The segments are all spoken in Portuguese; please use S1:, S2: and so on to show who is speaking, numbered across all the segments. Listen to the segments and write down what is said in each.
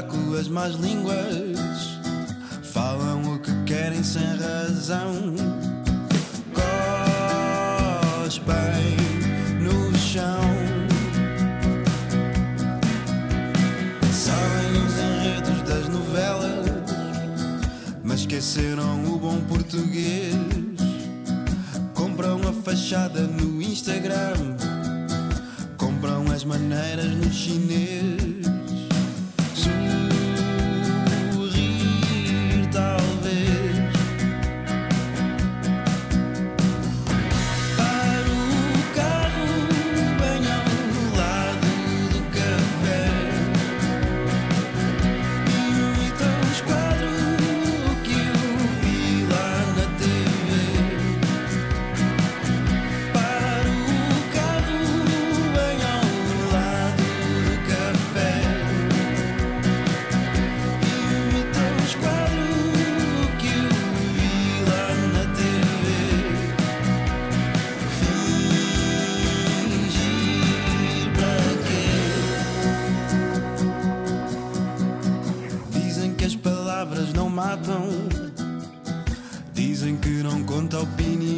S1: buraco as más línguas. Falam o que querem sem razão. Cospem no chão. Sabem os enredos das novelas, mas esqueceram o bom português. Compram a fachada no Instagram, compram as maneiras no chinês.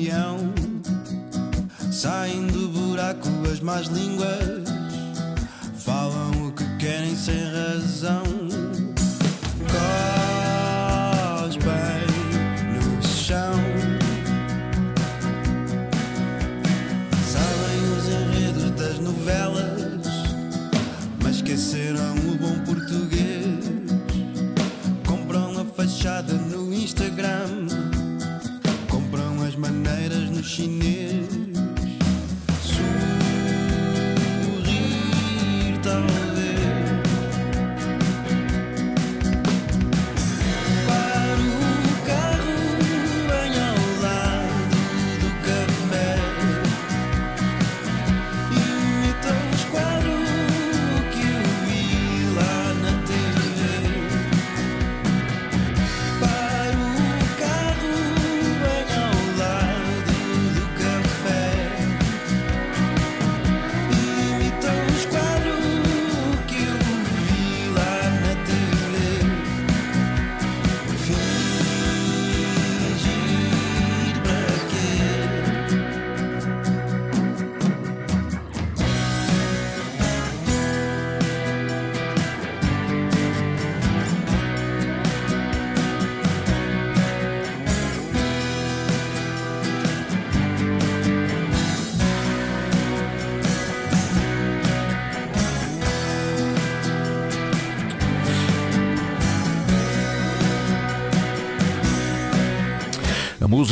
S1: Opinião. Saem do buraco as más línguas. Falam o que querem sem razão. Cospem no chão. Sabem os enredos das novelas, mas esqueceram o bom português. Compram a fachada no Instagram, maneiras no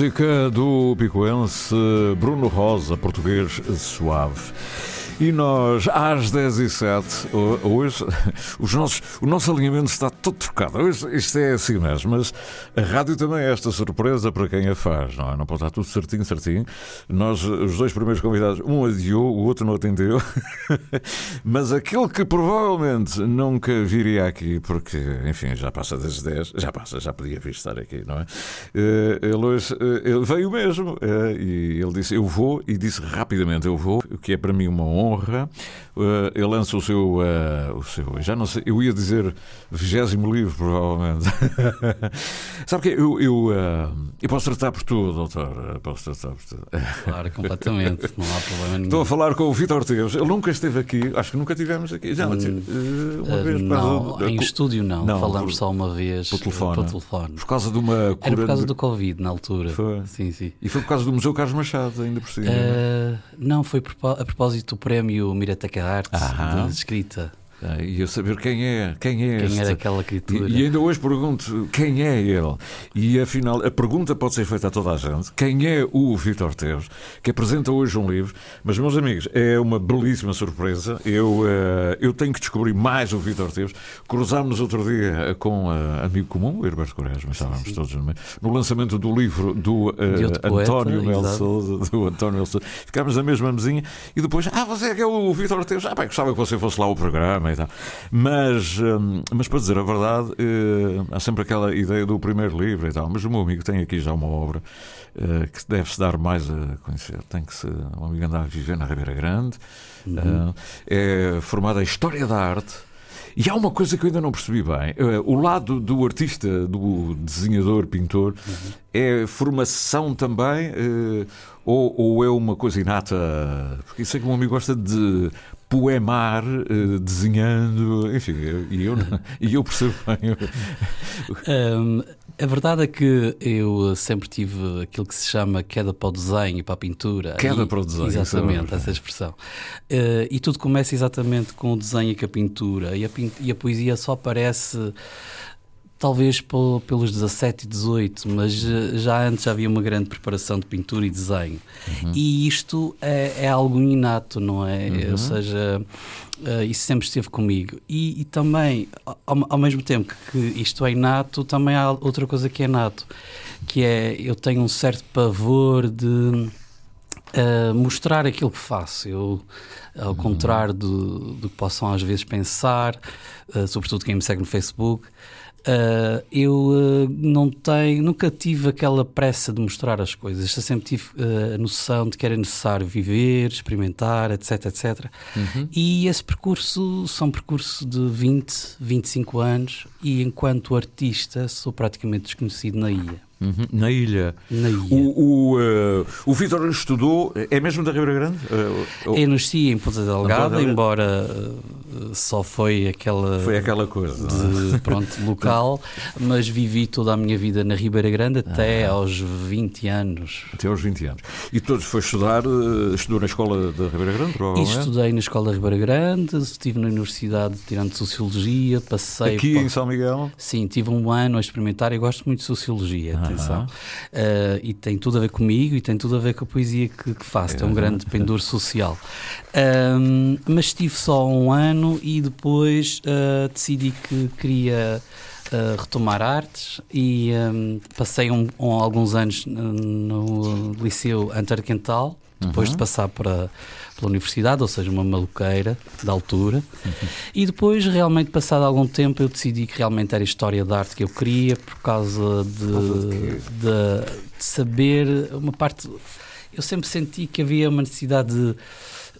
S2: música do picoense Bruno Rosa, português suave. E nós, às 10 e 07 ho- hoje, os nossos, o nosso alinhamento está todo trocado. Hoje, isto é assim mesmo, mas a rádio também é esta surpresa para quem a faz, não é? Não pode estar tudo certinho, certinho. Nós, os dois primeiros convidados, um adiou, o outro não atendeu. mas aquele que provavelmente nunca viria aqui, porque, enfim, já passa das 10, já passa, já podia vir estar aqui, não é? Eh, Ele hoje eh, ele veio mesmo eh, e ele disse: Eu vou, e disse rapidamente: Eu vou, o que é para mim uma honra. Eh, Ele lança o seu, eh, o seu, já não sei, eu ia dizer vigésimo livro, provavelmente. Sabe que eu, eu, eh, eu posso tratar por tudo, doutor, eh, posso tratar por tudo.
S3: Claro, completamente. Não há problema nenhum.
S2: Estou a falar com o Vitor Teves. Ele nunca esteve aqui, acho que nunca tivemos aqui. Já,
S3: Hum,
S2: eh, uma
S3: Eh,
S2: vez
S3: não,
S2: do-
S3: em estúdio não.
S2: Não,
S3: Falamos
S2: por-
S3: só uma vez
S2: por
S3: eh,
S2: telefone.
S3: por telefone.
S2: por causa de uma cura
S3: Era por causa do Covid na altura.
S2: Foi.
S3: Sim, sim.
S2: E foi por causa do Museu Carlos Machado, ainda por cima.
S3: Eh, não, foi por- a propósito do prémio Mirataca Arte
S2: Aham.
S3: de escrita.
S2: Ah, E eu saber quem é, quem é
S3: Quem
S2: este.
S3: era aquela criatura?
S2: E, e ainda hoje pergunto quem é ele. E afinal, a pergunta pode ser feita a toda a gente: quem é o Vítor Teves, que apresenta hoje um livro? Mas, meus amigos, é uma belíssima surpresa. Eu, eh, eu tenho que descobrir mais o Vítor Teves. Cruzámos outro dia com um amigo comum, o Herberto Quaresma, estávamos todos no, meio, no lançamento do livro do
S3: poeta,
S2: António. Souza, do António Mel Sousa. Ficámos na mesma mesinha e depois, ah, você é que é o Vítor Teves? Ah, bem, gostava que você fosse lá ao programa também. Tá. Mas, hum, mas para dizer a verdade, eh, há sempre aquela ideia do primeiro livro e tal. Mas o meu amigo tem aqui já uma obra eh, que deve-se dar mais a conhecer. Tem que se. O amigo andar a viver na Ribeira Grande.
S3: Uhum.
S2: Eh, é formado em História da Arte. E há uma coisa que eu ainda não percebi bem. O lado do artista, do desenhador, pintor, é formação também ou, ou é uma coisa inata? Porque isso é que o meu amigo gosta de poemar, eh, desenhando, enfim, eu- e eu, não- e eu percebo bem.
S3: Hum, a verdade é que eu sempre tive aquilo que se chama queda para o desenho e para a pintura.
S2: Queda
S3: E-
S2: para o desenho, é
S3: Exatamente,
S2: verdade.
S3: essa expressão. Eh, e tudo começa exatamente com o desenho e com a pintura. E a, e a poesia só aparece. Talvez pel- pelos 17 e 18, mas eh, já antes havia uma grande preparação de pintura e desenho.
S2: Uhum.
S3: E isto é, é algo inato, não é?
S2: Uhum.
S3: Ou seja, eh, isso sempre esteve comigo. E, e também, ao, ao mesmo tempo que isto é inato, também há outra coisa que é inato, que é eu tenho um certo pavor de eh, mostrar aquilo que faço. Eu, ao contrário do, do que possam às vezes pensar, eh, sobretudo quem me segue no Facebook, eh, eu eh, não tenho, nunca tive aquela pressa de mostrar as coisas. Eu sempre tive eh, a noção de que era necessário viver, experimentar, etc, etc. E esse percurso são percurso de 20, 25 anos e enquanto artista sou praticamente desconhecido na ilha.
S2: Uhum, Na ilha.
S3: Na ilha.
S2: O, o, eh, o Vitor estudou, é mesmo da Ribeira Grande? Eh, o-
S3: Eu nasci em Ponta Delgada,
S2: Delgada.
S3: embora uh, só foi aquela,
S2: Foi aquela coisa. é?
S3: de, pronto, local, mas vivi toda a minha vida na Ribeira Grande até
S2: Ah.
S3: aos 20 anos.
S2: Até aos 20 anos. E todos foi estudar, eh, estudou na escola da Ribeira Grande,
S3: E
S2: provavelmente?
S3: estudei na Escola Ribeira Grande, estive na Universidade tirando Sociologia, passei...
S2: Aqui em São Miguel?
S3: Sim, tive um ano a experimentar e gosto muito de Sociologia, atenção. Uh, e tem tudo a ver comigo e tem tudo a ver com a poesia que, que faço. Tem um grande pendor social. Um, mas estive só um ano e depois uh, decidi que queria uh, retomar artes e um, passei um- um- alguns anos no, Liceu Antarquental, depois de passar para, pela universidade, ou seja, uma maluqueira da altura. E depois, realmente, passado algum tempo, eu decidi que realmente era história da arte que eu queria, por causa de, de, de saber uma parte. Eu sempre senti que havia uma necessidade de,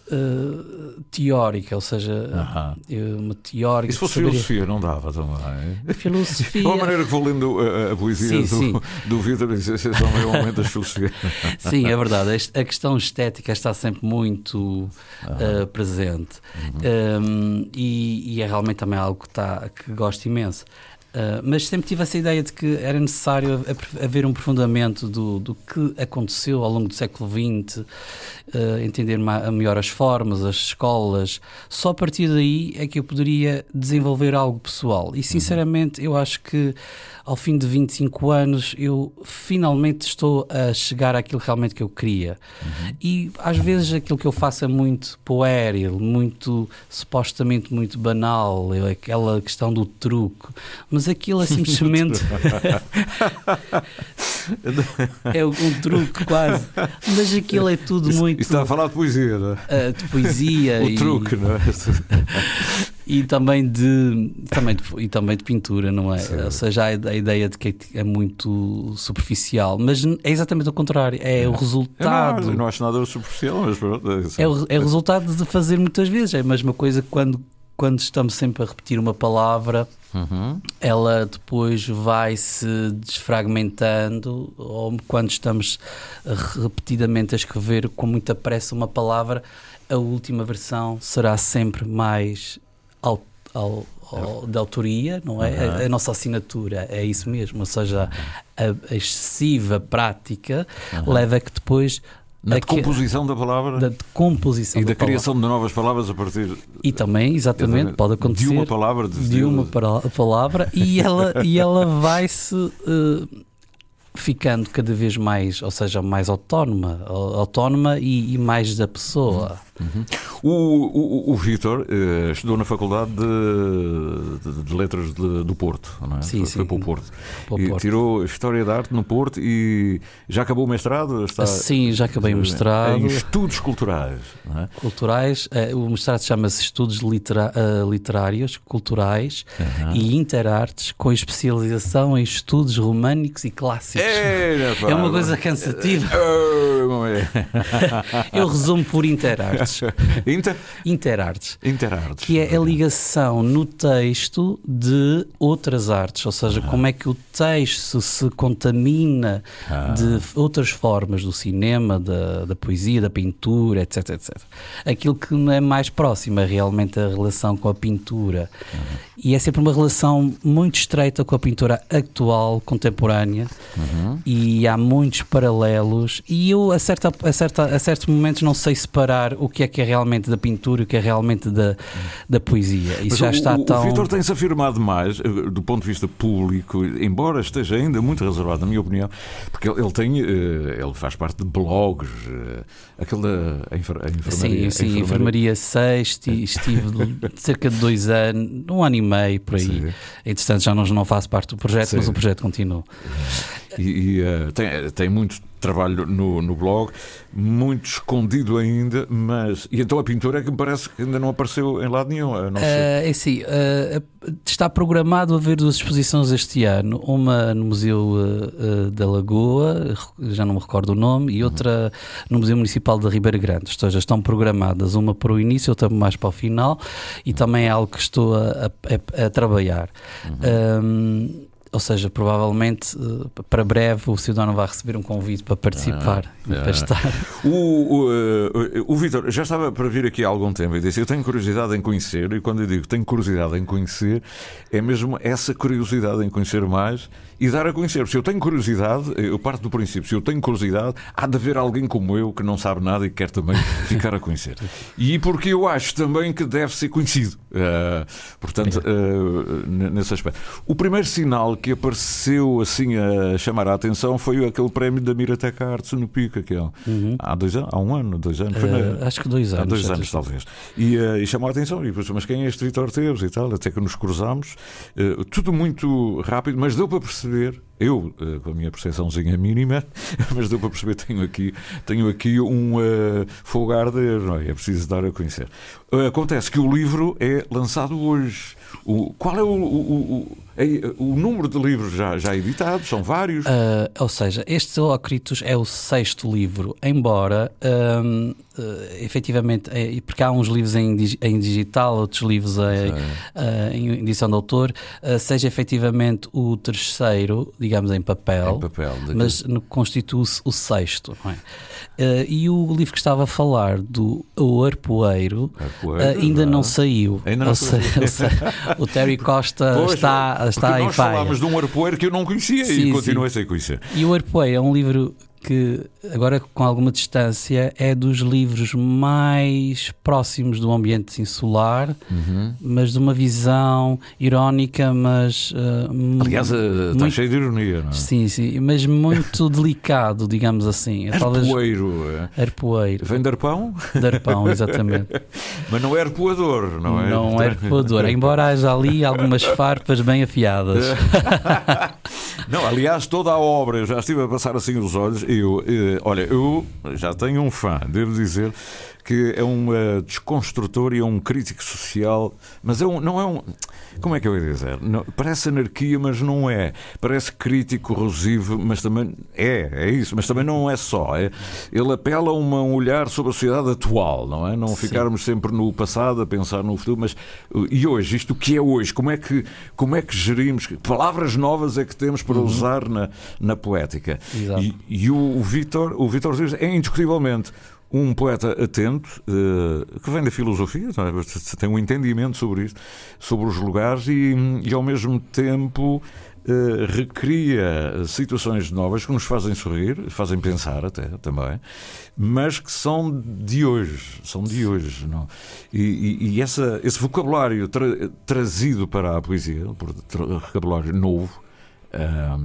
S3: eh, teórica, ou seja,
S2: Aham.
S3: eh, uma teórica.
S2: E se fosse
S3: de saber-
S2: filosofia, não dava também.
S3: Filosofia.
S2: É uma maneira que vou lendo a, a poesia
S3: Sim,
S2: do,
S3: sim.
S2: do Vitor, isso é meio momento das filosofias.
S3: Sim, é verdade. A questão estética está sempre muito uh, presente Um, e, e é realmente também algo que, tá, que gosto imenso. Uh, mas sempre tive essa ideia de que era necessário ha- haver um aprofundamento do, do que aconteceu ao longo do século XX, uh, entender melhor as formas, as escolas. Só a partir daí é que eu poderia desenvolver algo pessoal. E sinceramente, eu acho que ao fim de 25 anos eu finalmente estou a chegar àquilo realmente que eu queria. E às vezes aquilo que eu faço é muito puéril, muito supostamente muito banal, aquela questão do truque, mas aquilo é simplesmente é um truque quase. Mas aquilo é tudo muito
S2: está a falar de poesia, não é?
S3: ah, de poesia
S2: O
S3: e,
S2: truque, não é?
S3: e também de também de, e também de pintura, não é?
S2: Certo.
S3: Ou seja, a, a ideia de que é muito superficial, mas é exatamente o contrário, é o
S2: Eu
S3: resultado.
S2: não, eu não acho nada superficial, mas pronto. isso-
S3: É o, é o resultado de fazer muitas vezes. É a mesma coisa que quando, quando estamos sempre a repetir uma palavra,
S2: Uhum.
S3: ela depois vai se desfragmentando, ou quando estamos repetidamente a escrever com muita pressa uma palavra, a última versão será sempre mais au- au- au- de autoria, não é? A, a nossa assinatura é isso mesmo, ou seja, a, a excessiva prática leva a que depois
S2: Na decomposição da palavra
S3: da decomposição
S2: e da
S3: palavra.
S2: criação de novas palavras a partir
S3: E também, exatamente, pode acontecer
S2: de uma palavra. De,
S3: de uma palavra e ela, e ela vai-se eh, ficando cada vez mais, ou seja, mais autónoma, au- autónoma e, e mais da pessoa.
S2: Uhum. O, o, o Vítor uh, estudou na Faculdade de, de, de Letras de, do Porto, não é?
S3: Sim,
S2: foi,
S3: sim.
S2: foi para o Porto.
S3: Para o
S2: e
S3: Porto.
S2: tirou História da Arte no Porto e já acabou o mestrado? Está,
S3: Sim, já acabei o mestrado.
S2: Em estudos culturais, não é?
S3: Culturais, eh, o mestrado chama-se Estudos litera- eh, Literários, Culturais
S2: Aham.
S3: e Interartes, com especialização em estudos românicos e clássicos.
S2: É,
S3: É uma coisa cansativa.
S2: Não é?
S3: Eu resumo por Interartes.
S2: Inter,
S3: Interartes.
S2: interartes.
S3: Que é a ligação no texto de outras artes, ou seja, como é que o texto se contamina
S2: Ah.
S3: de outras formas do cinema, da, da poesia, da pintura, etc, etc. Aquilo que não é mais próximo é realmente a relação com a pintura. E é sempre uma relação muito estreita com a pintura atual, contemporânea, e há muitos paralelos. E eu, a, certa, a, certa, a certos momentos, não sei separar o que é que é realmente da pintura e o que é realmente da, da poesia. Isso
S2: Mas
S3: já
S2: o,
S3: está
S2: o,
S3: tão.
S2: o Vitor tem-se afirmado mais, eh, do ponto de vista público, embora esteja ainda muito reservado, na minha opinião, porque ele, tem, eh, ele faz parte de blogs, eh, aquele da a enfermaria.
S3: Sim, sim,
S2: a
S3: enfermaria 6, estive cerca de dois anos, um ano e meio por aí.
S2: Sim.
S3: Entretanto, já não, não faço parte do projeto,
S2: Sim.
S3: mas o projeto continua.
S2: E, e, eh, tem, tem muito trabalho no, no blog, muito escondido ainda, mas. E então a pintura é que me parece que ainda não apareceu em lado nenhum.
S3: Eh, é assim, eh, está programado haver duas exposições este ano, uma no Museu eh, da Lagoa, já não me recordo o nome, e outra no Museu Municipal de Ribeira Grande. Ou seja, estão programadas uma para o início, outra mais para o final, e também é algo que estou a, a- a trabalhar. Ahm, ou seja, provavelmente eh, para breve o cidadão vai receber um convite para participar
S2: ah.
S3: para estar.
S2: O, o, eh, o Vitor já estava para vir aqui há algum tempo e disse: Eu tenho curiosidade em conhecer, e quando eu digo tenho curiosidade em conhecer, é mesmo essa curiosidade em conhecer mais e dar a conhecer. Se eu tenho curiosidade, eu parto do princípio: se eu tenho curiosidade, há de haver alguém como eu que não sabe nada e que quer também ficar a conhecer. E porque eu acho também que deve ser conhecido. Eh, portanto, n- nesse aspecto. O primeiro sinal que apareceu assim a chamar a atenção foi aquele prémio da Mirateca Artes no Pico, aquele. Há dois anos, há um ano, dois anos. Foi na-
S3: Eh, acho que dois anos.
S2: Há dois anos, talvez. E, e chamou a atenção. E depois, mas quem é este Vitor Teves e tal? Até que nos cruzámos. Tudo muito rápido, mas deu para perceber. buyur. Eu, eh, com a minha percepçãozinha mínima, mas deu para perceber tenho aqui, tenho aqui um fogo a arder, não é? É preciso dar a conhecer. Eh, acontece que o livro é lançado hoje. O, qual é o, o, o, é- o número de livros já, já editados? São vários?
S3: Ah, ou seja, este Zoocritus é o sexto livro, embora hum, eh, efetivamente, é, porque há uns livros em, em digital, outros livros em, ah, em edição de autor, seja efetivamente o terceiro, digamos, em papel,
S2: Em papel,
S3: mas constitui-se o sexto. não é? Ah, e o livro que estava a falar do O Arpoeiro.
S2: Arpoeiro,
S3: ah, ainda não
S2: não é?
S3: saiu.
S2: Ainda não saiu.
S3: o Terry Costa
S2: Pois,
S3: está, está em
S2: nós
S3: faia.
S2: falámos de um arpoeiro que eu não conhecia
S3: Sim,
S2: e continuei
S3: sim.
S2: sem conhecer.
S3: E o Arpoei é um livro que, agora com alguma distância, é dos livros mais próximos do ambiente insular,
S2: Uhum.
S3: mas de uma visão irónica, mas. uh,
S2: Aliás, eh, está
S3: muito-
S2: cheio de ironia, não é?
S3: Sim, sim, mas muito delicado, digamos assim. É
S2: Arpoeiro. eh,
S3: arpoeiro,
S2: Vem de arpão,
S3: de arpão, exatamente.
S2: mas não é arpoador, não é?
S3: Não é arpoador, embora haja ali algumas farpas bem afiadas.
S2: Não, aliás, toda a obra, eu já estive a passar assim os olhos. Eu, eh, olha, eu já tenho um fã, devo dizer, que é um eh, desconstrutor e é um crítico social, mas é um, não é um. Como é que eu ia dizer? Não- parece anarquia, mas não é. Parece crítico, corrosivo, mas também é, é isso, mas também não é só. É, ele apela a uma- um olhar sobre a sociedade atual, não é? Não
S3: Sim.
S2: ficarmos sempre no passado a pensar no futuro, mas uh, e hoje, isto o que é hoje? Como é que, como é que gerimos? Que palavras novas é que temos para usar na, na poética?
S3: Exato.
S2: E, e o, o Vítor, o Vítor Dias é indiscutivelmente um poeta atento, eh, que vem da filosofia, é? tem um entendimento sobre isso, sobre os lugares e, e ao mesmo tempo eh, recria situações novas que nos fazem sorrir, fazem pensar até também, mas que são de hoje, são de hoje, não? E, e- e essa, esse vocabulário tra- trazido para a poesia, vocabulário novo, ah,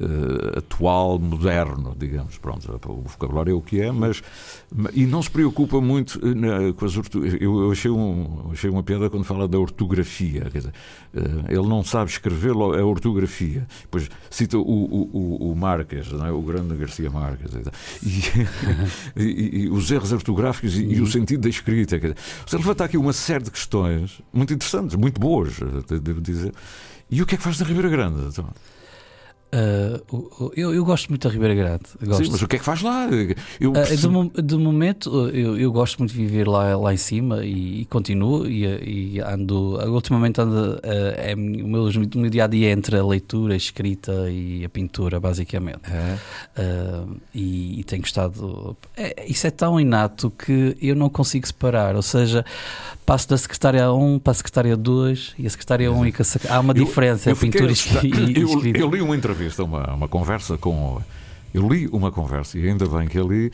S2: uh, atual, moderno, digamos. Pronto, o vocabulário é o que é, mas. E não se preocupa muito eh, na, com as. Eu, achei, um, achei uma piada quando fala da ortografia. Quer dizer, uh, ele não sabe escrever a ortografia. Depois cita o, o, o, Marques, é? o grande Garcia Marques. E, e, e, os erros ortográficos e, e, o sentido da escrita. Quer dizer, você levanta aqui uma série de questões muito interessantes, muito boas, devo dizer. E o que é que faz da Ribeira Grande? Então?
S3: Uh, eu, eu, gosto muito da Ribeira Grande. Gosto.
S2: Sim, mas o que é que faz lá?
S3: Eu uh, de, de, momento, eu, eu, gosto muito de viver lá, lá em cima e, e continuo. E, e, ando, ultimamente, ando, uh, é, o, meu, o meu dia a dia é entre a leitura, a escrita e a pintura, basicamente. É. e, e tenho gostado. É, isso é tão inato que eu não consigo separar. Ou seja, passo da secretária 1 para a secretária 2 e a secretária 1 e a, há uma diferença entre pintura e, escrita.
S2: Eu, li uma entrevista, uma, uma conversa com. Eu li uma conversa, e ainda bem que eu li,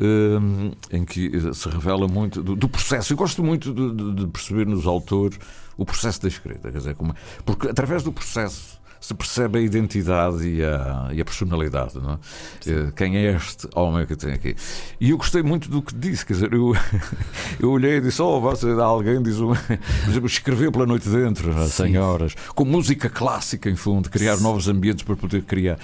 S2: um, em que se revela muito do, do processo. Eu gosto muito de, de, de, perceber nos autores o processo da escrita, quer dizer, como, porque através do processo se percebe a identidade e a, e a personalidade. Não é? Eh, Quem é este homem que tem aqui? E eu gostei muito do que disse, quer dizer, eu, eu olhei e disse: Oh, você, alguém diz, um, escrever pela noite dentro, às 100 horas, com música clássica em fundo, criar novos ambientes para poder criar.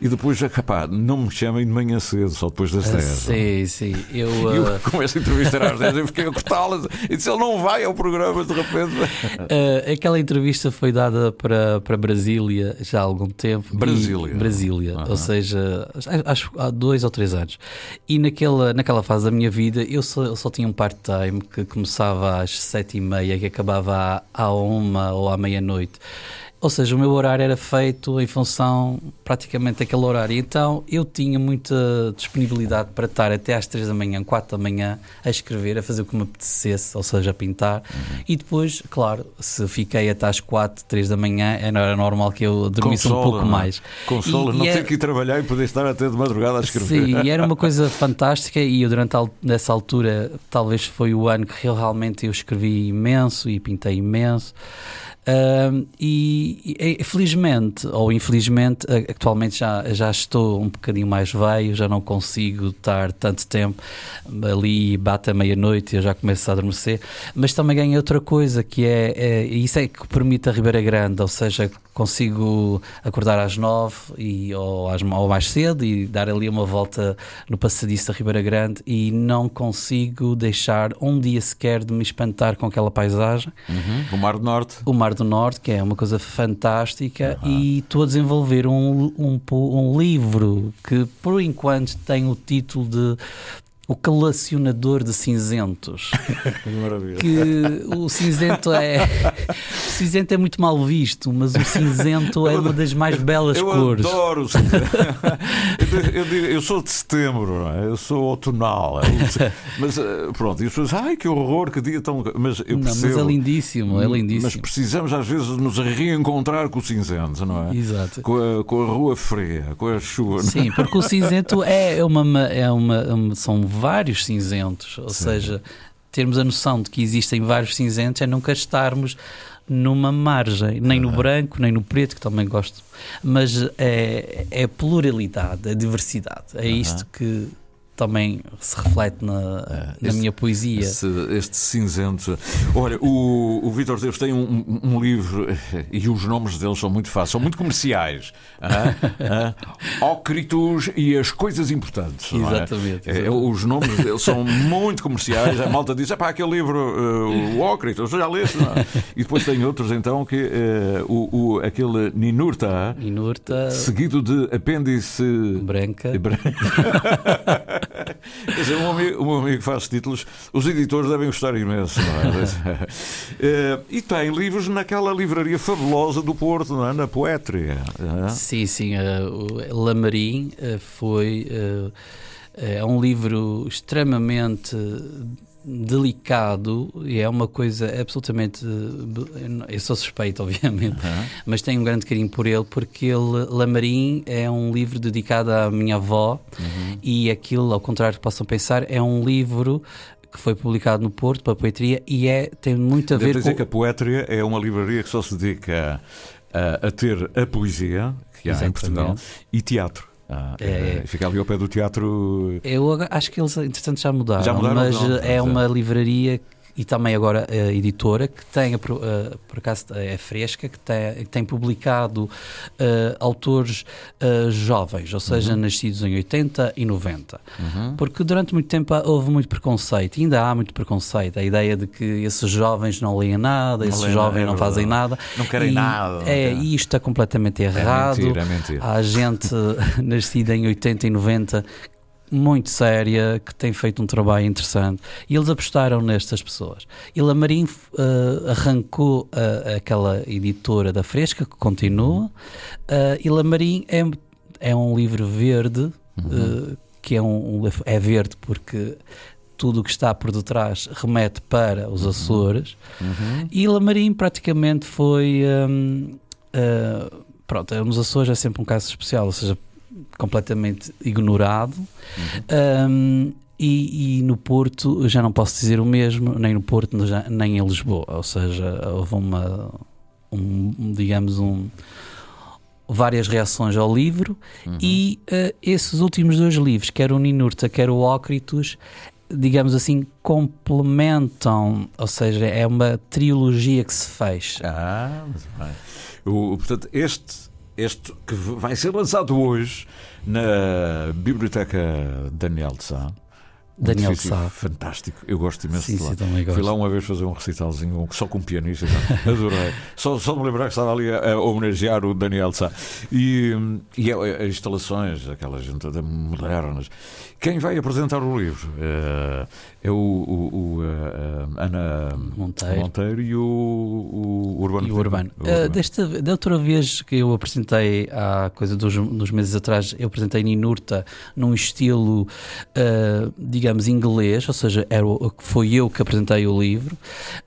S2: E depois, rapaz, não me chamem de manhã cedo, só depois das 10. Uh,
S3: sim, sim. Eu,
S2: uh... eu começo a entrevistar às 10, eu fiquei a cortá-las. E disse: Ele não vai ao programa de repente.
S3: Uh, aquela entrevista foi dada para, para Brasília já há algum tempo.
S2: Brasília.
S3: E, Brasília, uhum. ou seja, acho há dois ou três anos. E naquela, naquela fase da minha vida eu só, eu só tinha um part-time que começava às sete e meia, que acabava à, à uma ou à meia-noite. Ou seja, o meu horário era feito em função praticamente daquele horário. Então eu tinha muita disponibilidade para estar até às 3 da manhã, 4 da manhã, a escrever, a fazer o que me apetecesse, ou seja, a pintar. Uhum. E depois, claro, se fiquei até às 4, 3 da manhã, era normal que eu dormisse Consola, um pouco
S2: não? É?
S3: mais.
S2: Consola, e, não e ter é... que ir trabalhar e poder estar até de madrugada a escrever.
S3: Sim, e era uma coisa fantástica. E eu, durante essa altura, talvez foi o ano que realmente eu escrevi imenso e pintei imenso. Uh, e, e, felizmente ou infelizmente, atualmente já, já estou um bocadinho mais veio, já não consigo estar tanto tempo ali, bate a meia-noite e eu já começo a adormecer. Mas também ganhei outra coisa que é, é isso é que permite a Ribeira Grande, ou seja, consigo acordar às nove e, ou, às, ou mais cedo e dar ali uma volta no passadiço da Ribeira Grande e não consigo deixar um dia sequer de me espantar com aquela paisagem.
S2: Uhum. O Mar do Norte.
S3: O Mar do Norte, que é uma coisa fantástica, uhum. e estou a desenvolver um, um, um livro que por enquanto tem o título de o calacionador de cinzentos.
S2: Maravilha.
S3: Que o cinzento é o cinzento é muito mal visto, mas o cinzento é uma das mais belas
S2: eu
S3: cores.
S2: Eu adoro o cinzento. eu, digo, eu sou de setembro, é? eu sou outonal. É mas eh, pronto, e as pessoas, ai que horror, que dia tão. Mas eu percebo,
S3: não, mas é lindíssimo, é lindíssimo.
S2: Mas precisamos às vezes nos reencontrar com o cinzento, não é?
S3: Exato.
S2: Com a, com a rua fria, com a chuva. É?
S3: Sim, porque o cinzento é uma, é uma, são vários cinzentos, ou Sim. seja, termos a noção de que existem vários cinzentos é nunca estarmos numa margem, nem no branco, nem no preto, que também gosto, mas é, é pluralidade, é diversidade, é isto que também se reflete na, é, na este, minha poesia.
S2: Este, este, cinzento. Olha, o, o Vitor Deus tem um, um, livro e os nomes deles são muito fáceis, são muito comerciais. ah, ah, Ócritos e as coisas importantes.
S3: Exatamente.
S2: É? É, os nomes deles são muito comerciais. A malta diz: é pá, aquele livro, uh, o Ócritos, já leste. E depois tem outros então que uh, o, o, aquele Ninurta,
S3: Ninurta,
S2: seguido de apêndice
S3: branca.
S2: branca. Quer dizer, um amigo, um amigo faz títulos, os editores devem gostar imenso, não é? Eh, e tem livros naquela livraria fabulosa do Porto, não é? na Poetria.
S3: É? Sim, sim. Uh, o Lamarim uh, foi. Uh, é um livro extremamente delicado e é uma coisa absolutamente. Eu sou suspeito, obviamente, uhum. mas tenho um grande carinho por ele porque ele, Lamarim, é um livro dedicado à minha avó uhum. e aquilo, ao contrário do que possam pensar, é um livro que foi publicado no Porto para a poetria e é, tem muito a
S2: Devo
S3: ver
S2: dizer
S3: com.
S2: que a poetria é uma livraria que só se dedica a, a ter a poesia que há em
S3: Exatamente.
S2: Portugal e teatro. Ah,
S3: É, é.
S2: Fica ali ao pé do teatro.
S3: Eu acho que eles, entretanto, já mudaram,
S2: Já mudaram,
S3: mas
S2: não,
S3: é
S2: não,
S3: uma livraria e também agora a editora que tem, por acaso é fresca, que tem, que tem publicado eh, autores eh, jovens, ou seja, nascidos em 80 e 90.
S2: Uhum.
S3: Porque durante muito tempo houve muito preconceito, e ainda há muito preconceito, a ideia de que esses jovens não leem nada, esses
S2: leem
S3: jovens
S2: nada, é
S3: não fazem nada.
S2: Não querem
S3: E-
S2: nada, não
S3: É, e isto é completamente
S2: É
S3: errado.
S2: mentira, é mentira.
S3: Há gente nascida em 80 e 90 muito séria, que tem feito um trabalho interessante. E eles apostaram nestas pessoas. E Lamarim eh, arrancou eh, aquela editora da Fresca, que continua, eh, e Lamarim é, é um livro verde, eh, que é, um, um é verde porque tudo o que está por detrás remete para os Açores.
S2: Uhum.
S3: E Lamarim praticamente foi. uh, pronto, nos Açores é sempre um caso especial, ou seja, completamente ignorado. Um, e, e no Porto já não posso dizer o mesmo, nem no Porto nem em Lisboa. Ou seja, houve uma. Um, digamos, um. Várias reações ao livro e uh, esses últimos dois livros, quer o Ninurta, quer o Ócritus, digamos assim, complementam, ou seja, é uma trilogia que se fecha.
S2: Ah, muito bem. O, portanto, este, este que vai ser lançado hoje na Biblioteca Daniel de Sá. Um
S3: Daniel
S2: edifício
S3: Sá.
S2: Fantástico. Eu gosto imenso
S3: Sim,
S2: de lá.
S3: sim,
S2: Fui
S3: gosto.
S2: lá uma vez fazer um recitalzinho só com um pianista. Adorei. só, só me lembrar que estava ali a, a homenagear o Daniel Sá. E, hum, e é, é, instalações, aquelas gente modernas. Quem vai apresentar o livro eh, é o, o- o, eh, eh, Ana
S3: Monteiro.
S2: Monteiro e o, o Urbano.
S3: E o Urbano. Uh,
S2: Urbano.
S3: desta, da outra vez que eu apresentei, há coisa dos, dos meses atrás, eu apresentei Ninurta num estilo, uh, digamos, inglês, ou seja, era foi eu que apresentei o livro.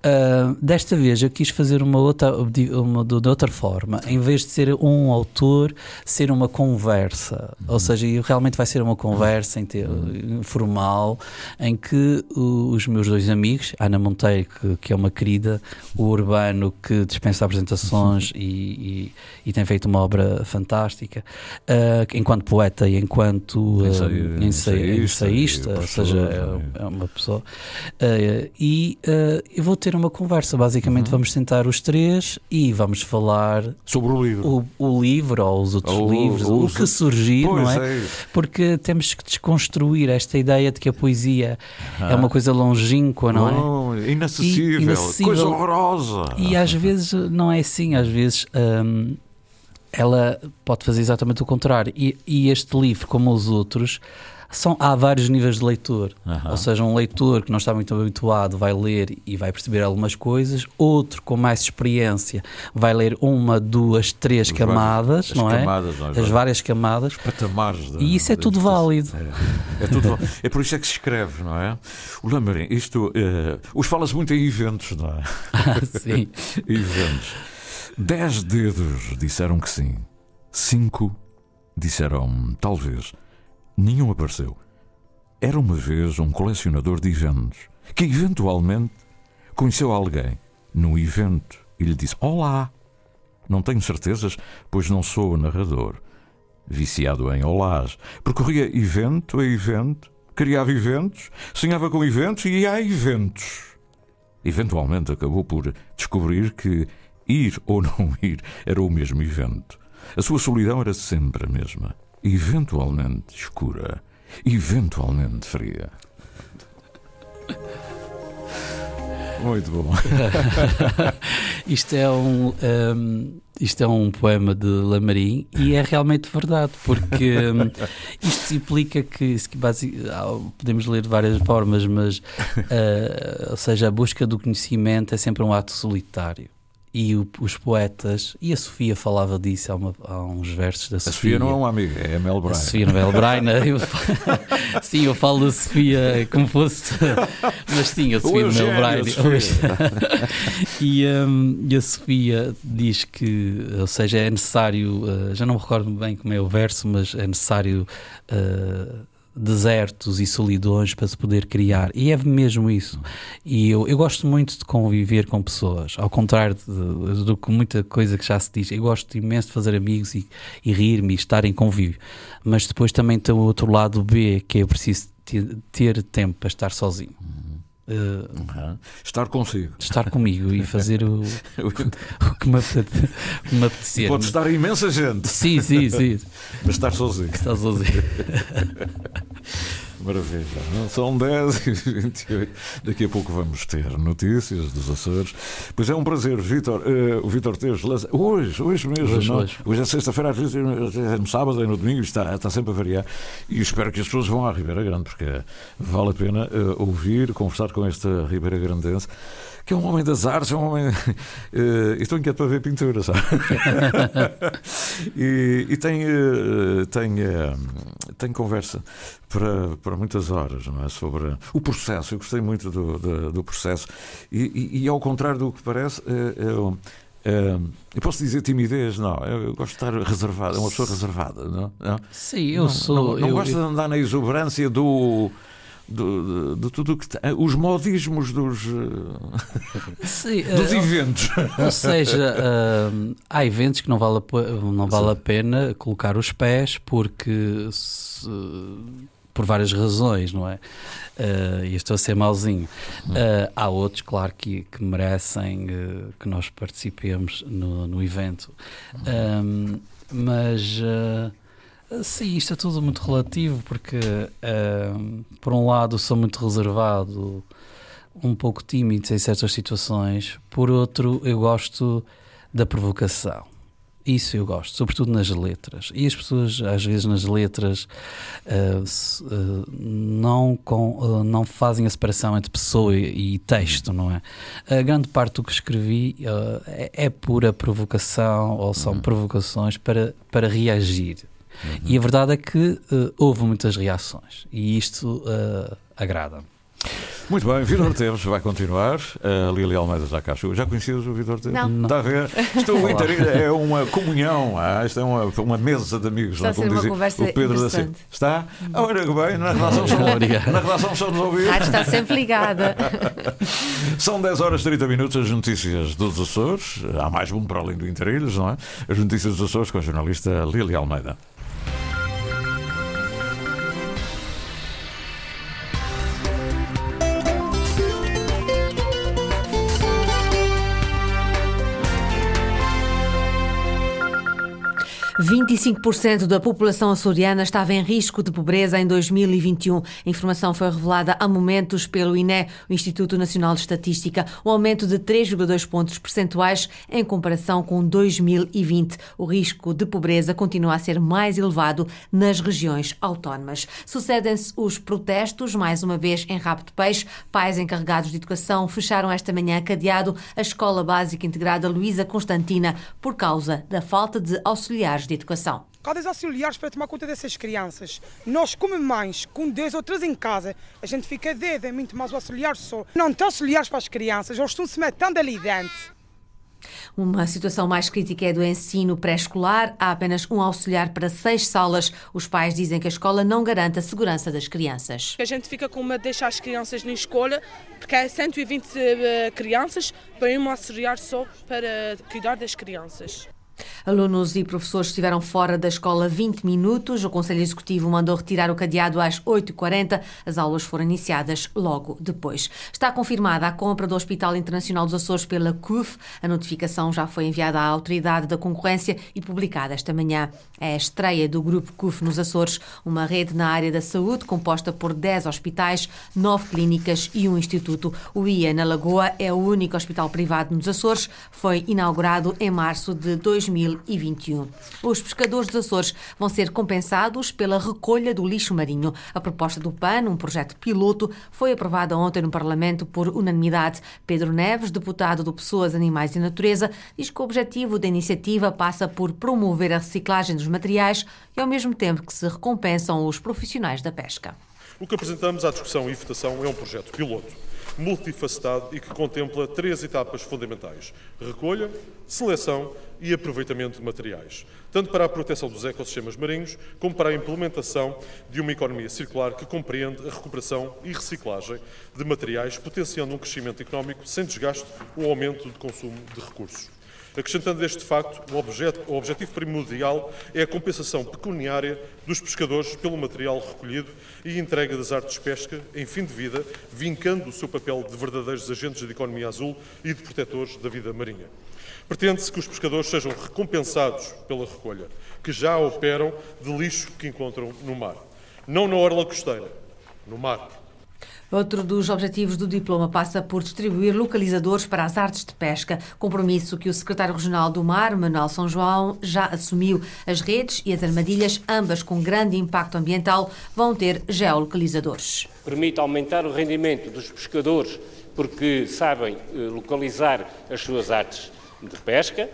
S3: Uh, desta vez eu quis fazer uma outra, uma, de, outra forma, em vez de ser um autor, ser uma conversa. Ou seja, e realmente vai ser uma conversa em ter, informal, em que os meus dois amigos, Ana Monteiro, que, que é uma querida, o Urbano, que dispensa apresentações e, e- e tem feito uma obra fantástica, ah, enquanto poeta e enquanto ah,
S2: Ensaio-
S3: ensaio-
S2: ensaísta
S3: ou seja,
S2: também.
S3: é, é uma pessoa. Ah, e ah, eu vou ter uma conversa, basicamente vamos sentar os três e vamos falar
S2: Sobre o livro.
S3: o, o livro ou os outros
S2: Ou-
S3: livros,
S2: ou
S3: o que surgir, não é?
S2: é.
S3: Porque temos que desconstruir esta ideia de que a poesia é uma coisa longínqua, não é?
S2: Oh, inacessível.
S3: E- inacessível.
S2: Coisa horrorosa.
S3: E às vezes não é assim, às vezes hum, ela pode fazer exatamente o contrário. E, e este livro, como os outros, são, há vários níveis de leitor.
S2: Aham.
S3: Ou seja, um leitor que não está muito habituado vai ler e vai perceber algumas coisas, outro com mais experiência vai ler uma, duas, três camadas,
S2: vários- as
S3: não é?
S2: camadas, não é?
S3: As várias camadas.
S2: patamares. da-
S3: E isso é tudo válido.
S2: É, é tudo. É por isso é que se escreve, não é? O Lamarim, isto. eh, os fala-se muito em eventos, não é?
S3: Sim.
S2: Eventos. Dez dedos disseram que sim. Cinco disseram talvez. Nenhum apareceu. Era uma vez um colecionador de eventos que eventualmente conheceu alguém no evento e lhe disse: Olá! Não tenho certezas, pois não sou narrador. Viciado em olás, percorria evento a evento, criava eventos, sonhava com eventos e ia a eventos. Eventualmente acabou por descobrir que ir ou não ir era o mesmo evento. A sua solidão era sempre a mesma. Eventualmente escura, eventualmente fria. Muito bom.
S3: Isto é um, um, isto é um poema de Lamarim e é realmente verdade, porque um, isto implica que, isso que basi- ah, podemos ler de várias formas, mas ah, ou seja, a busca do conhecimento é sempre um ato solitário. E o- os poetas, e a Sofia falava disso, há, uma- há uns versos da
S2: A
S3: Sofia.
S2: Sofia não é uma amiga, é a Mel
S3: A
S2: Brain.
S3: Sofia Novel Braina, eu, sim, eu falo da Sofia como fosse, mas sim, a Sofia Novel
S2: Eugénio,
S3: Braina.
S2: Sofia.
S3: E, hum, e a Sofia diz que, ou seja, é necessário, uh, já não me recordo bem como é o verso, mas é necessário uh, desertos e solidões para se poder criar. E é mesmo isso. E eu, eu gosto muito de conviver com pessoas, ao contrário do que muita coisa que já se diz. Eu gosto imenso de fazer amigos e, e rir-me e estar em convívio. Mas depois também tem o outro lado B, que é preciso ter, ter tempo para estar sozinho.
S2: Uh, uhum. Estar consigo.
S3: Estar comigo e fazer o, o, que me, me apetecer.
S2: Pode estar imensa gente.
S3: Sim, sim, sim.
S2: Mas estar sozinho.
S3: Estar sozinho.
S2: Maravilha. São 10 e 28. Daqui a pouco vamos ter notícias dos Açores. Pois é um prazer, Vitor. Uh, o Vitor Teves lança. Hoje, hoje mesmo.
S3: Hoje, hoje.
S2: hoje é sexta-feira, às vezes é no sábado, é no domingo, está, está sempre a variar. E espero que as pessoas vão à Ribeira Grande, porque vale a pena uh, ouvir, conversar com esta Ribeira Grandense que é um homem das artes, é um homem. Uh, estou inquieto para ver pintura, sabe? e, e, tem, uh, tem, uh, tem conversa para, para muitas horas não é? sobre o processo. Eu gostei muito do, do, do processo. E, e, e, ao contrário do que parece, eu. eu posso dizer timidez? Não, eu gosto de estar reservado, é uma pessoa reservada, não? não?
S3: Sim, eu
S2: não,
S3: sou.
S2: Não, não
S3: eu,
S2: gosto eu... de andar na exuberância do de, de, tudo que tem, os modismos dos, eh,
S3: Sim,
S2: dos uh, eventos.
S3: Ou seja, uh, há eventos que não vale a, não vale a pena colocar os pés porque se, por várias razões, não é? Uh, e estou a ser mauzinho. Uh, há outros, claro, que, que merecem uh, que nós participemos no, no evento. mas Sim, isto é tudo muito relativo, porque uh, por um lado sou muito reservado, um pouco tímido em certas situações, por outro eu gosto da provocação. Isso eu gosto, sobretudo nas letras. E as pessoas, às vezes, nas letras uh, uh, não, com, uh, não fazem a separação entre pessoa e, e, texto, não é? A grande parte do que escrevi é, é, pura provocação ou são uhum. provocações para, para reagir Uhum. E a verdade é que uh, houve muitas reações e isto uh, agrada.
S2: Muito bem, Vitor Teves vai continuar. A Lili Almeida já cá Já conhecias o Vitor Teves?
S4: Não.
S2: Está a ver? Estou é uma comunhão, ah, isto é uma, uma mesa de amigos.
S4: Está
S2: a
S4: ser uma conversa o Pedro da Silva.
S2: Está? Ora, bem, na relação são, na relação são nos ouvir.
S4: Ah, está sempre ligada.
S2: São 10 horas e 30 minutos as notícias dos Açores. Há mais um para além do Interilhos, não é? As notícias dos Açores com a jornalista Lili Almeida.
S4: 25% da população açoriana estava em risco de pobreza em 2021. A informação foi revelada há momentos pelo INE, o Instituto Nacional de Estatística, um aumento de 3,2 pontos percentuais em comparação com 2020. O risco de pobreza continua a ser mais elevado nas regiões autónomas. Sucedem-se os protestos, mais uma vez em Rabo de Peixe. Pais encarregados de educação fecharam esta manhã cadeado a Escola Básica Integrada Luísa Constantina por causa da falta de auxiliares de educação.
S5: Cadê auxiliares para tomar conta dessas crianças? Nós, como mães, com dois ou três em casa, a gente fica dedo, é muito mais o auxiliar só. Não tem auxiliares para as crianças, eles estão se metendo ali dentro.
S4: Uma situação mais crítica é do ensino pré-escolar. Há apenas um auxiliar para seis salas. Os pais dizem que a escola não garante a segurança das crianças.
S6: A gente fica com medo de deixar as crianças na escola, porque há 120 uh, crianças para um auxiliar só para cuidar das crianças.
S4: Alunos e professores estiveram fora da escola 20 minutos. O Conselho Executivo mandou retirar o cadeado às 8h40. As aulas foram iniciadas logo depois. Está confirmada a compra do Hospital Internacional dos Açores pela CUF. A notificação já foi enviada à Autoridade da Concorrência e publicada esta manhã. É a estreia do Grupo CUF nos Açores, uma rede na área da saúde composta por 10 hospitais, 9 clínicas e um instituto. O IA na Lagoa é o único hospital privado nos Açores. Foi inaugurado em março de 2020. 2021. Os pescadores dos Açores vão ser compensados pela recolha do lixo marinho. A proposta do PAN, um projeto piloto, foi aprovada ontem no Parlamento por unanimidade. Pedro Neves, deputado do Pessoas, Animais e Natureza, diz que o objetivo da iniciativa passa por promover a reciclagem dos materiais e, ao mesmo tempo, que se recompensam os profissionais da pesca.
S7: O que apresentamos à discussão e votação é um projeto piloto multifacetado e que contempla três etapas fundamentais: recolha, seleção e aproveitamento de materiais, tanto para a proteção dos ecossistemas marinhos, como para a implementação de uma economia circular que compreende a recuperação e reciclagem de materiais, potenciando um crescimento económico sem desgaste ou aumento de consumo de recursos. Acrescentando este facto, o, objeto, o objetivo primordial é a compensação pecuniária dos pescadores pelo material recolhido e entrega das artes de pesca em fim de vida, vincando o seu papel de verdadeiros agentes de economia azul e de protetores da vida marinha. Pretende-se que os pescadores sejam recompensados pela recolha, que já operam de lixo que encontram no mar. Não na orla costeira, no mar.
S4: Outro dos objetivos do diploma passa por distribuir localizadores para as artes de pesca, compromisso que o secretário regional do Mar, Manuel São João, já assumiu. As redes e as armadilhas, ambas com grande impacto ambiental, vão ter geolocalizadores.
S8: Permite aumentar o rendimento dos pescadores porque sabem eh, localizar as suas artes de pesca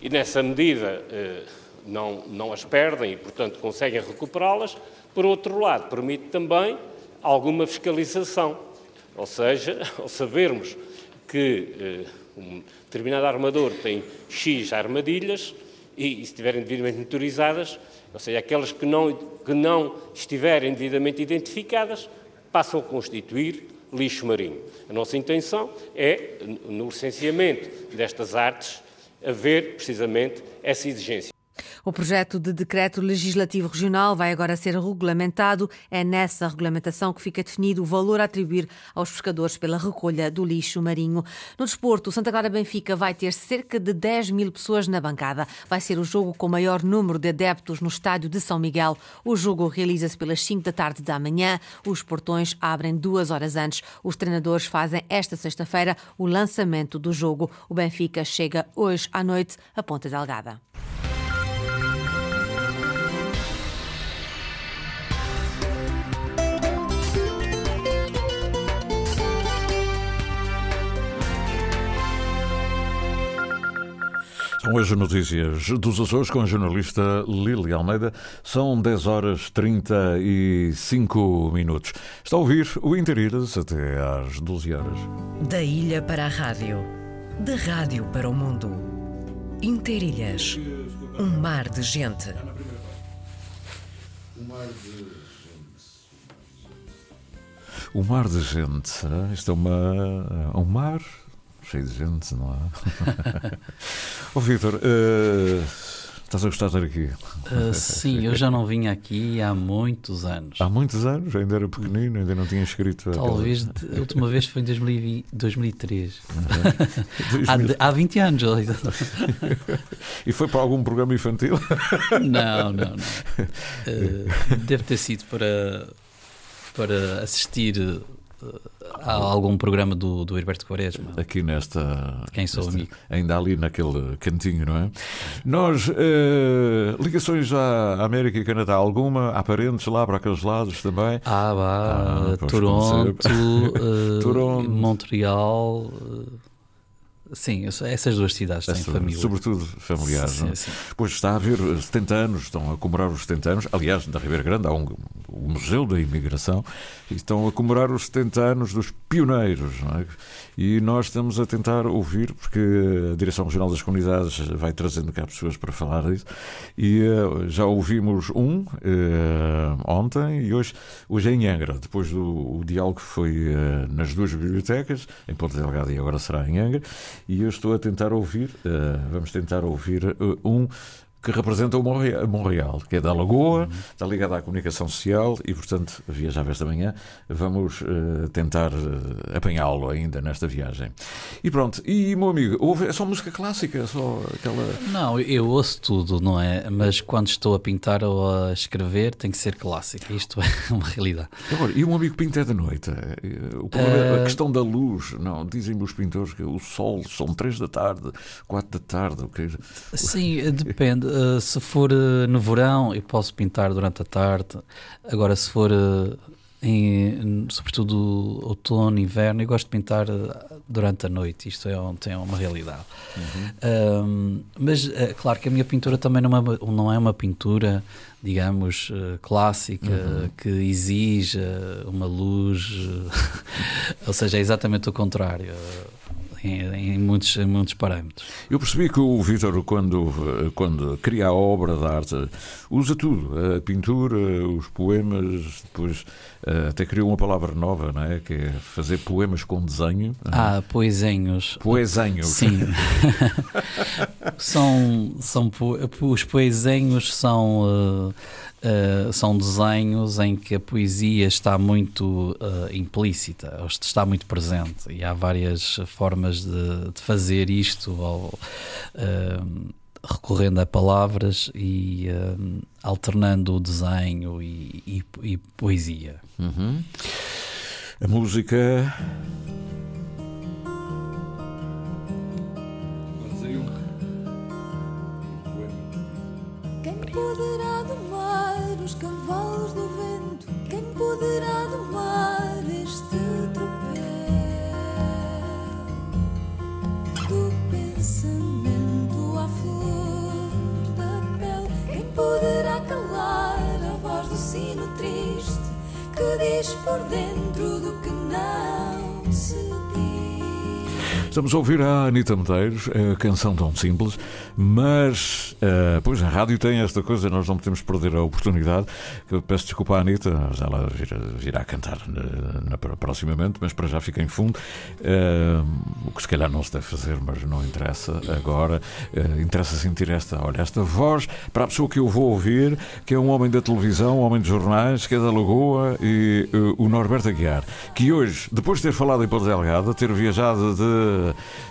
S8: e, nessa medida, eh, não, não as perdem e, portanto, conseguem recuperá-las. Por outro lado, permite também alguma fiscalização, ou seja, ao sabermos que eh, um determinado armador tem X armadilhas e, e se estiverem devidamente monitorizadas, ou seja, aquelas que não, que não estiverem devidamente identificadas, passam a constituir lixo marinho. A nossa intenção é, no licenciamento destas artes, haver precisamente essa exigência.
S4: O projeto de decreto legislativo regional vai agora ser regulamentado. É nessa regulamentação que fica definido o valor a atribuir aos pescadores pela recolha do lixo marinho. No desporto, Santa Clara Benfica vai ter cerca de 10 mil pessoas na bancada. Vai ser o jogo com o maior número de adeptos no estádio de São Miguel. O jogo realiza-se pelas 5 da tarde da manhã. Os portões abrem duas horas antes. Os treinadores fazem esta sexta-feira o lançamento do jogo. O Benfica chega hoje à noite a Ponta Delgada.
S2: Hoje notícias dos Açores com a jornalista Lili Almeida. São 10 horas 35 minutos. Está a ouvir o Interilhas até às 12 horas.
S9: Da ilha para a rádio, da rádio para o mundo. Interilhas, um mar de gente.
S2: Um mar de gente. O mar de gente. Isto é uma, um mar cheio de gente, não é? Oh, Vitor, uh, estás a gostar de estar aqui?
S3: Uh, sim, eu já não vinha aqui há muitos anos.
S2: Há muitos anos? Ainda era pequenino, ainda não tinha escrito.
S3: Talvez aquela... a última vez foi em 2020, 2003. Uhum. há, há 20 anos.
S2: e foi para algum programa infantil?
S3: não, não, não. Uh, deve ter sido para, para assistir há algum programa do, do Herberto Quaresma.
S2: Aqui nesta.
S3: Quem sou
S2: nesta,
S3: amigo.
S2: Ainda ali naquele cantinho, não é? Nós, eh, ligações à América e Canadá, alguma? Aparentes lá para aqueles lados também?
S3: Ah, vá. Ah, Toronto, uh, Toronto, Montreal. Uh, Sim, essas duas cidades têm Essa, família.
S2: Sobretudo familiares. Sim, sim. Pois está a haver 70 anos, estão a comemorar os 70 anos. Aliás, na Ribeira Grande há um, o Museu da Imigração e estão a comemorar os 70 anos dos pioneiros. É? E nós estamos a tentar ouvir, porque a Direção Regional das Comunidades vai trazendo cá pessoas para falar disso. E uh, já ouvimos um uh, ontem e hoje, hoje é em Angra, depois do diálogo que foi uh, nas duas bibliotecas, em Ponta Delgada e agora será em Angra e eu estou a tentar ouvir, uh, vamos tentar ouvir uh, um que representa o Montreal, que é da Lagoa, está ligado à comunicação social e, portanto, viajava esta manhã. Vamos uh, tentar uh, apanhá-lo ainda nesta viagem. E pronto, e meu amigo, ouve, é só música clássica? É só aquela.
S3: Não, eu ouço tudo, não é? Mas quando estou a pintar ou a escrever, tem que ser clássica. Isto é uma realidade.
S2: Agora, e um amigo pinta é de noite? Problema uh... é a eh, questão da luz. Não, dizem-me os pintores que o sol são três da tarde, quatro da tarde. O que...
S3: Sim, depende. Uh, se for uh, no verão, eu posso pintar durante a tarde. Agora, se for uh, em, sobretudo outono, inverno, e gosto de pintar eh, durante a noite. Isto é, tem uma realidade. Uhum. Um, mas, é claro que a minha pintura também não é uma, não é uma pintura, digamos, clássica, uhum. que exige uma luz. ou seja, é exatamente o contrário em, em, muitos, em muitos parâmetros.
S2: Eu percebi que o Vítor, quando, quando cria a obra de arte, usa tudo: a pintura, os poemas, depois eh, até criou uma palavra nova, não é? Que é fazer poemas com desenho.
S3: Ah, poesenhos.
S2: Poesenhos.
S3: Sim. são, são, os poesenhos são. Uh, Uh, são desenhos em que a poesia está muito uh, implícita, está muito presente, e há várias formas de, de fazer isto, ou, uh, recorrendo a palavras e alternando o desenho e, e, e poesia.
S2: Uhum. A música.
S10: Diz por dentro do que não?
S2: Estamos a ouvir a Anitta Medeiros, a canção tão simples, mas uh, pois a rádio tem esta coisa, nós não podemos perder a oportunidade. Eu peço desculpa à Anitta, ela virá, virá cantar na, na, proximamente, mas para já fica em fundo. Uh, o que se calhar não se deve fazer, mas não interessa agora. Uh, interessa sentir esta, olha, esta voz para a pessoa que eu vou ouvir, que é um homem da televisão, um homem de jornais, que é da Lagoa, e o Norberto Aguiar, que hoje, depois de ter falado em Ponta Delgada, ter viajado de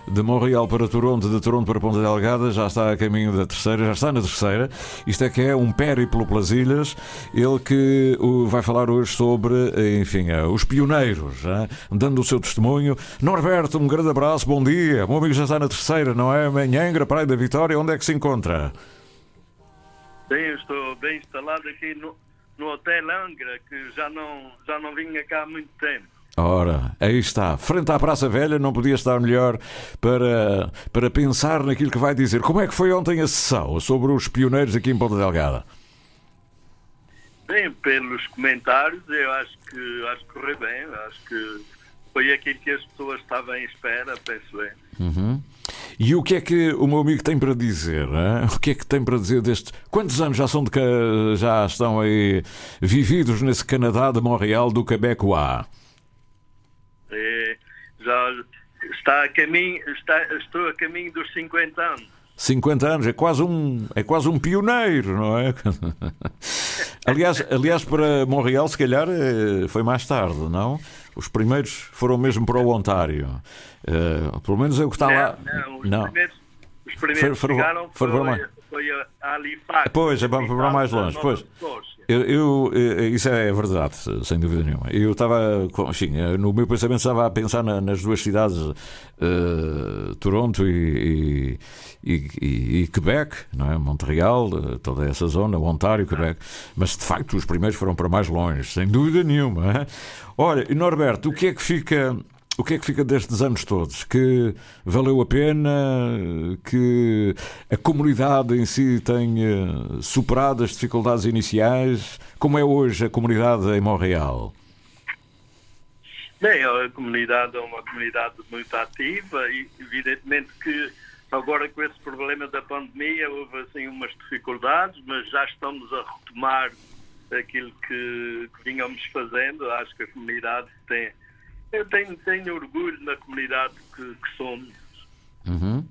S2: de Montreal para Toronto, de Toronto para Ponta Delgada, já está a caminho da terceira, já está na terceira. Isto é que é um périplo pelas ilhas. Ele que vai falar hoje sobre, enfim, eh, os pioneiros, hein? dando o seu testemunho. Norberto, um grande abraço, bom dia. Meu amigo já está na terceira, não é? Manhangra, Praia da Vitória, onde é que se encontra?
S11: Bem, estou bem instalado aqui no, no Hotel Angra, que já não, já não vinha cá há muito tempo.
S2: Ora, aí está, frente à Praça Velha, não podia estar melhor para, para pensar naquilo que vai dizer. Como é que foi ontem a sessão sobre os pioneiros aqui em Ponta Delgada?
S11: Bem, pelos comentários, eu acho que acho que correu bem, acho que foi aquilo que as pessoas estavam em espera, penso eu.
S2: Uhum. E o que é que o meu amigo tem para dizer? Hein? O que é que tem para dizer deste. Quantos anos já são de que já estão aí vividos nesse Canadá de Montreal do Quebecois?
S11: É, já está a caminho, está, estou a caminho dos 50 anos.
S2: 50 anos, é quase um, é quase um pioneiro, não é? aliás, aliás, para Montreal, se calhar, eh, foi mais tarde, não? Os primeiros foram mesmo para o Ontário. Uh, pelo menos é o que está
S11: não,
S2: lá.
S11: Não, os não. primeiros, os primeiros for, for, chegaram for, foi, foi a Halifax.
S2: Pois, é para mais longe. Pois. Eu, eu, eh, isso é verdade, sem dúvida nenhuma. Eu estava, enfim, eh, no meu pensamento estava a pensar nas duas cidades, uh, Toronto e, e, e, e, Quebec, não é? Montreal, toda essa zona, Ontário, Quebec. Mas de facto os primeiros foram para mais longe, sem dúvida nenhuma. Olha, Norberto, o que é que fica o que é que fica destes anos todos? Que valeu a pena, que a comunidade em si tenha superado as dificuldades iniciais? Como é hoje a comunidade em Montreal?
S11: Bem, a comunidade é uma comunidade muito ativa e evidentemente que agora com esse problema da pandemia houve assim umas dificuldades, mas já estamos a retomar aquilo que, que vínhamos fazendo. Acho que a comunidade tem eu tenho, tenho orgulho na comunidade que, que somos.
S2: Uhum.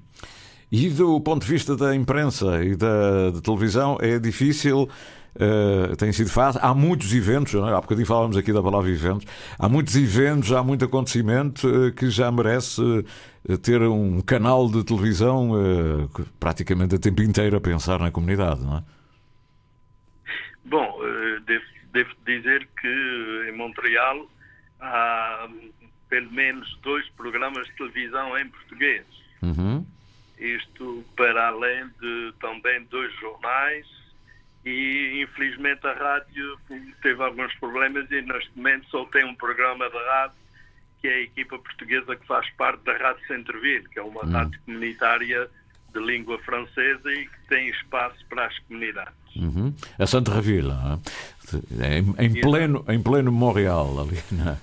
S2: E do ponto de vista da imprensa e da, da televisão, é difícil. Uh, tem sido fácil. Há muitos eventos, não é? há bocadinho falávamos aqui da palavra eventos. Há muitos eventos, há muito acontecimento uh, que já merece uh, ter um canal de televisão praticamente a tempo inteiro a pensar na comunidade, não é?
S11: Bom, devo, devo dizer que em Montreal há pelo menos dois programas de televisão em português.
S2: Uhum.
S11: Isto para além de também dois jornais e infelizmente a rádio teve alguns problemas e neste momento só tem um programa de rádio que é a equipa portuguesa que faz parte da Rádio Centreville, que é uma
S2: Hum.
S11: rádio comunitária de língua francesa e que tem espaço para as comunidades.
S2: Uhum. A Santa É? em, em pleno, em pleno Montreal, ali, não é?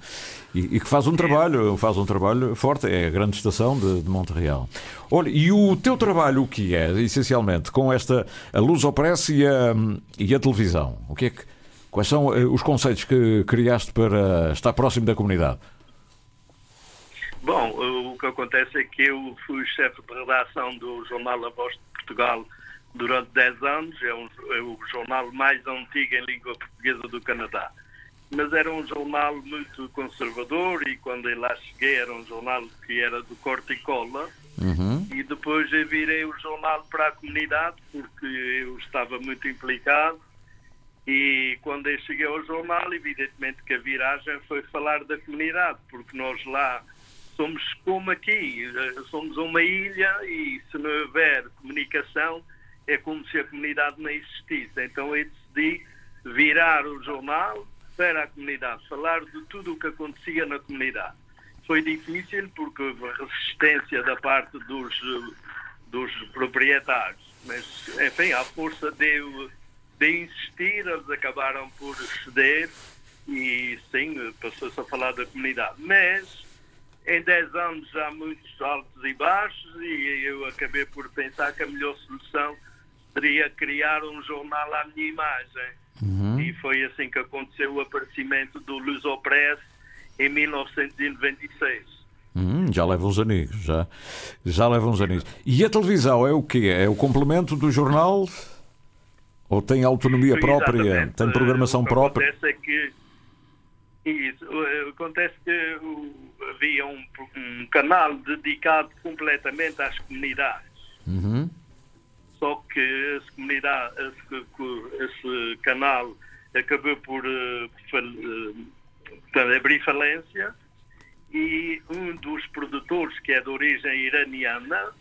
S2: e, e que faz um trabalho, faz um trabalho forte, é a grande estação de, de Montreal. Olha, e o teu trabalho o que é, essencialmente, com esta a luz ao press e a, e a televisão? O que é que, quais são eh, os conceitos que criaste para estar próximo da comunidade?
S11: Bom, o que acontece é que eu fui chefe de redação do jornal A Voz de Portugal durante 10 anos, é, um- é o jornal mais antigo em língua portuguesa do Canadá. Mas era um jornal muito conservador e quando eu lá cheguei era um jornal que era do corte e cola. E depois eu virei o jornal para a comunidade porque eu estava muito implicado. E quando eu cheguei ao jornal, evidentemente que a viragem foi falar da comunidade, porque nós lá somos como aqui, eh, somos uma ilha e se não houver comunicação é como se a comunidade não existisse. Então eu decidi virar o jornal para a comunidade, falar de tudo o que acontecia na comunidade. Foi difícil porque houve resistência da parte dos, dos proprietários, mas enfim, à força de, de insistir, eles acabaram por ceder e sim, passou-se a falar da comunidade. Mas em 10 anos há muitos altos e baixos e eu acabei por pensar que a melhor solução seria criar um jornal à minha imagem. E foi assim que aconteceu o aparecimento do Lusopress em 1996.
S2: Hum, já leva uns aninhos, já, já leva uns aninhos. E a televisão é o quê? É o complemento do jornal? Ou tem autonomia própria?
S11: Exatamente.
S2: Tem programação própria?
S11: Acontece é que, isso, acontece que havia um, um canal dedicado completamente às comunidades.
S2: Uhum.
S11: Só que esse, comunidade, esse, esse canal acabou por portanto, abrir falência e um dos produtores, que é de origem iraniana,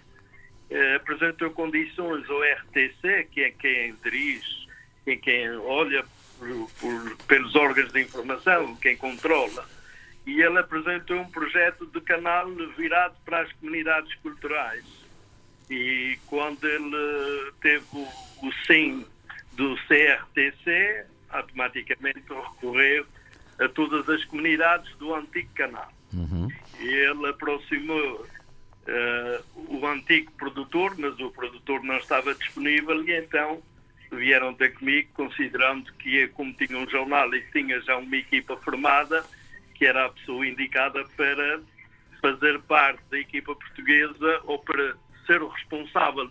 S11: eh, apresentou condições ao RTC, que é quem dirige, quem, quem olha por- por- pelos órgãos de informação, quem controla, e ele apresentou um projeto de canal virado para as comunidades culturais. E quando ele teve o, o sim do CRTC, automaticamente recorreu a todas as comunidades do antigo canal. E ele aproximou eh, o antigo produtor, mas o produtor não estava disponível e então vieram ter comigo, considerando que como tinha um jornal e tinha já uma equipa formada, que era a pessoa indicada para fazer parte da equipa portuguesa ou para ser o responsável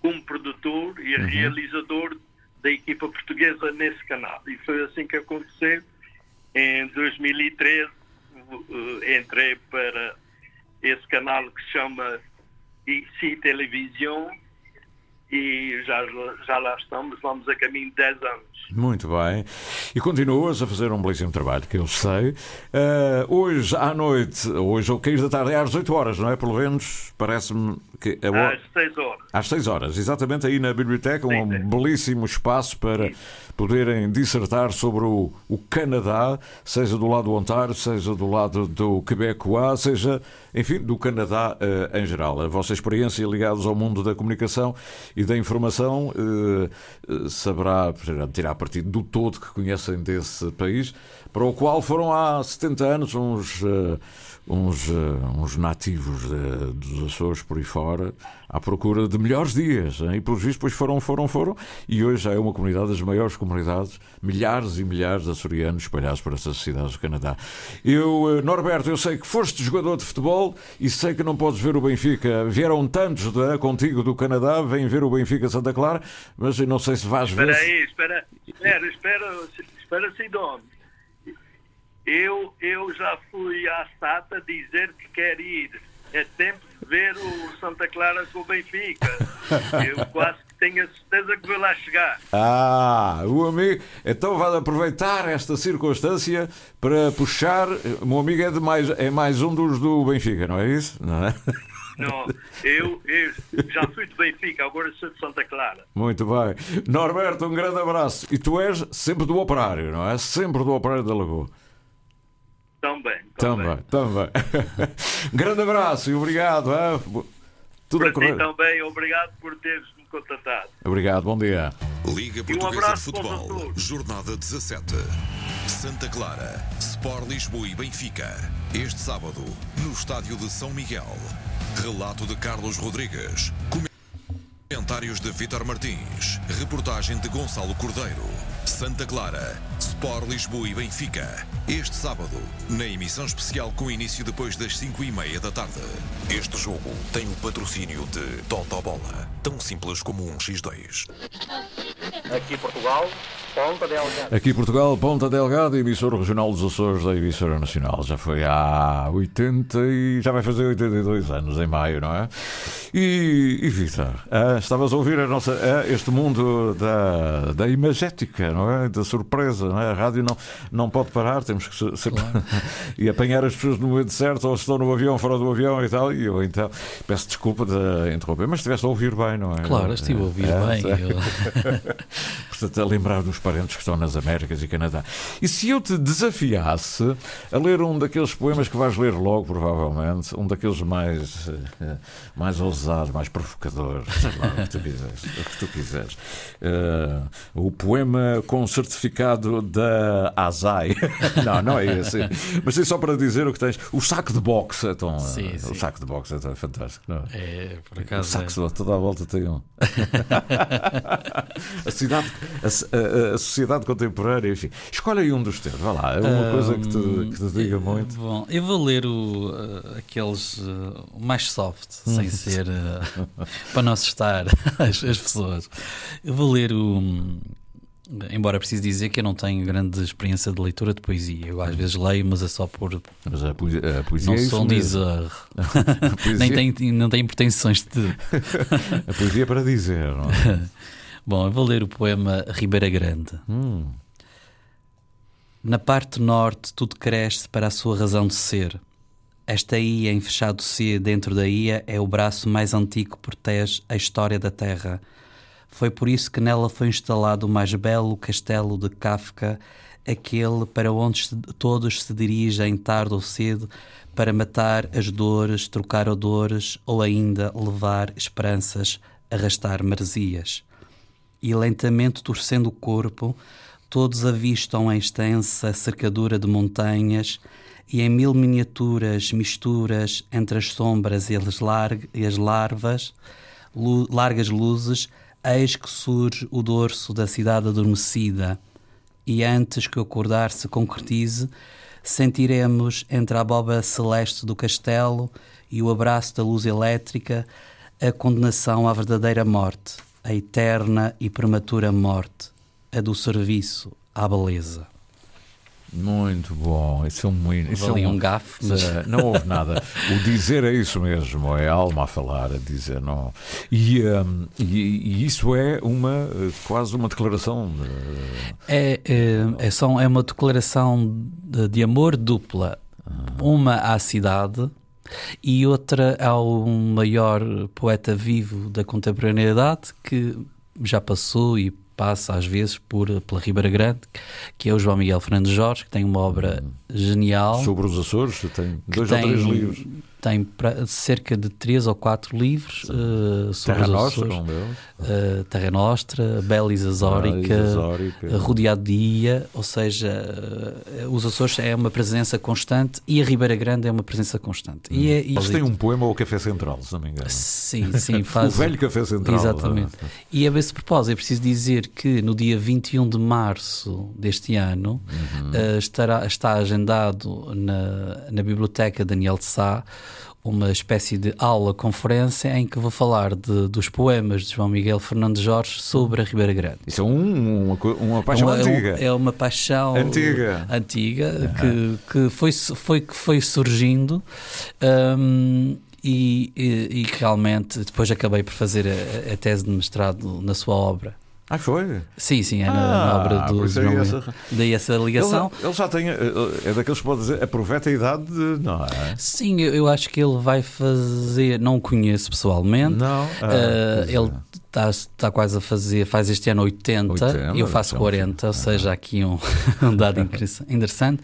S11: como produtor e
S2: Uhum.
S11: realizador da equipa portuguesa nesse canal. E foi assim que aconteceu. Em 2013 eh, entrei para esse canal que se chama IC Televisão e já, já lá estamos, vamos a caminho de 10 anos.
S2: Muito bem. E continuas a fazer um belíssimo trabalho, que eu sei. Ah, hoje à noite, hoje ao cair da tarde, é às 8 horas, não é? Pelo menos, parece-me que é
S11: Às 6 horas.
S2: Às 6 horas, exatamente aí na biblioteca, um belíssimo espaço para poderem dissertar sobre o, o Canadá, seja do lado do Ontário, seja do lado do Quebecois, seja, enfim, do Canadá eh, em geral. A vossa experiência ligados ao mundo da comunicação e da informação eh, eh, saberá tirar partido do todo que conhecem desse país, para o qual foram há 70 anos uns. eh, uns, eh, uns nativos de- dos Açores por aí fora à procura de melhores dias. hein? E pelos vistos, depois foram, foram, foram. E hoje já é uma comunidade das maiores comunidades, milhares e milhares de açorianos espalhados por essas cidades do Canadá. Eu, eh, Norberto, eu sei que foste jogador de futebol e sei que não podes ver o Benfica. Vieram tantos de, contigo do Canadá, vêm ver o Benfica Santa Clara, mas eu não sei se vais ver.
S11: Espera aí, espera, espera, espera, espera Sidone. Eu, eu já fui à SATA dizer que quer ir. É tempo de ver o Santa Clara com o Benfica. Eu quase que tenho a certeza que vou lá chegar.
S2: Ah, o amigo. Então vai aproveitar esta circunstância para puxar. O meu amigo é, de mais, é mais um dos do Benfica, não é isso? Não é?
S11: Não, eu, eu já fui de Benfica, agora sou de Santa Clara.
S2: Muito bem. Norberto, um grande abraço. E tu és sempre do operário, não é? Sempre do operário da Lagoa.
S11: Também.
S2: Também, também. grande abraço e obrigado. Tudo
S11: Para
S2: a correr.
S11: ti também, obrigado por teres-me contatado.
S2: Obrigado, bom dia.
S12: Liga
S11: E um
S12: Portuguesa de Futebol. Jornada 17. Santa Clara, Sport Lisboa e Benfica. Este sábado, no estádio de São Miguel. Relato de Carlos Rodrigues. Comentários de Vítor Martins. Reportagem de Gonçalo Cordeiro. Santa Clara, Sport Lisboa e Benfica. Este sábado, na emissão especial com início depois das 5 e meia da tarde. Este jogo tem o patrocínio de Toto Bola. Tão simples como um X2.
S8: Aqui Portugal, Ponta Delgada.
S2: Aqui Portugal, Ponta Delgada, emissora regional dos Açores da emissora nacional. Já foi há 80 e já vai fazer 82 anos em maio, não é? E, e Vitor, ah, estavas a ouvir a nossa, ah, este mundo da, da imagética, não é? Da surpresa, não é? A rádio não, não pode parar, temos que se- sempre e apanhar as pessoas no momento certo, ou se estão no avião, fora do avião e tal. E eu então peço desculpa de interromper, mas estiveste a ouvir bem, não é?
S3: Claro, estive a ouvir
S2: É,
S3: bem.
S2: é.
S3: Eu-
S2: Portanto, a lembrar dos parentes que estão nas Américas e Canadá. E se eu te desafiasse a ler um daqueles poemas que vais ler logo, provavelmente, um daqueles mais, eh, mais ousados, mais provocadores, sei lá, o que tu quiseres. O que tu quiseres. Eh, o poema com certificado da ASAI. não, não é esse. Mas é só para dizer o que tens. O saco de boxe. Então,
S3: Sim,
S2: eh,
S3: sim.
S2: O saco de boxe então, é fantástico. Não é?
S3: É, por
S2: O
S3: acaso.
S2: saco
S3: é.
S2: de boxe, toda a volta tem um. a, cidade, a, a- a sociedade contemporânea, enfim. Escolhe aí um dos teus, vá lá. É uma coisa que te, que te diga muito.
S3: Bom, eu vou ler o, eh, aqueles eh, mais soft, sem ser eh, para não assustar as, as pessoas. Eu vou ler o. hum, Embora preciso dizer que eu não tenho grande experiência de leitura de poesia. Eu às vezes leio, mas é só por.
S2: Mas a poesia, a poesia
S3: não
S2: é
S3: sou um dizer. Nem tenho, não tenho pretensões de.
S2: A poesia é para dizer, não é?
S3: Bom, eu vou ler o poema Ribeira Grande.
S2: Hum.
S3: Na parte norte, tudo cresce para a sua razão de ser. Esta ilha em fechado C dentro da ilha é o braço mais antigo que protege a história da Terra. Foi por isso que nela foi instalado o mais belo castelo de Kafka, aquele para onde se- todos se dirigem tarde ou cedo para matar as dores, trocar odores ou ainda levar esperanças, arrastar maresias e lentamente torcendo o corpo, todos avistam a extensa cercadura de montanhas e em mil miniaturas misturas entre as sombras e as, lar- e as larvas, lu- largas luzes, eis que surge o dorso da cidade adormecida. E antes que o acordar se concretize, sentiremos entre a abóbora celeste do castelo e o abraço da luz elétrica a condenação à verdadeira morte, a eterna e prematura morte, a do serviço à beleza.
S2: Muito bom. Isso é um, isso é
S3: ali um gafe, mas-
S2: Não houve nada. O dizer é isso mesmo, é a alma a falar, a dizer não. E, hum, e, e isso é uma quase uma declaração. de-
S3: É, é, é, só, é uma declaração de, de amor dupla. Uma à cidade e outra ao maior poeta vivo da contemporaneidade que já passou e passa às vezes por, pela Ribeira Grande, que é o João Miguel Fernandes Jorge, que tem uma obra genial.
S2: Sobre os Açores, tem dois ou três livros.
S3: Tem pra- cerca de três ou quatro livros eh, sobre
S2: Terra
S3: os
S2: Nostra,
S3: Açores.
S2: um.
S3: Eh, Terra Nostra, Belis Azórica,
S2: Azórica.
S3: eh, rodeado de ilha, ou seja, eh, os Açores é uma presença constante e a Ribeira Grande é uma presença constante. E é, e-
S2: Eles têm um poema ao Café Central, se não me engano.
S3: Sim, sim, faz.
S2: O velho Café Central.
S3: Exatamente. E a esse propósito, é preciso dizer que no dia 21 de março deste ano
S2: Uhum.
S3: estará, está agendado na, na Biblioteca Daniel de Sá uma espécie de aula-conferência em que vou falar de- dos poemas de João Miguel Fernandes Jorge sobre a Ribeira Grande.
S2: Isso é um- uma, uma paixão
S3: É uma-
S2: antiga.
S3: É uma paixão
S2: Antiga.
S3: antiga que, que foi, foi, que foi surgindo hum, e, e, e realmente depois acabei por fazer a, a tese de mestrado na sua obra.
S2: Ah, foi?
S3: Sim, sim, é na,
S2: Ah,
S3: na obra do
S2: é
S3: João
S2: essa-.
S3: Daí essa ligação.
S2: Ele, ele já tem. É daqueles que pode dizer, aproveita a idade de. Não é?
S3: Sim, eu, eu acho que ele vai fazer. Não o conheço pessoalmente.
S2: Não. Ah,
S3: Eh,
S2: é.
S3: ele está está quase a fazer. Faz este ano 80,
S2: 80,
S3: e eu faço
S2: então,
S3: 40, ou seja, aqui um, um dado interessa- interessante.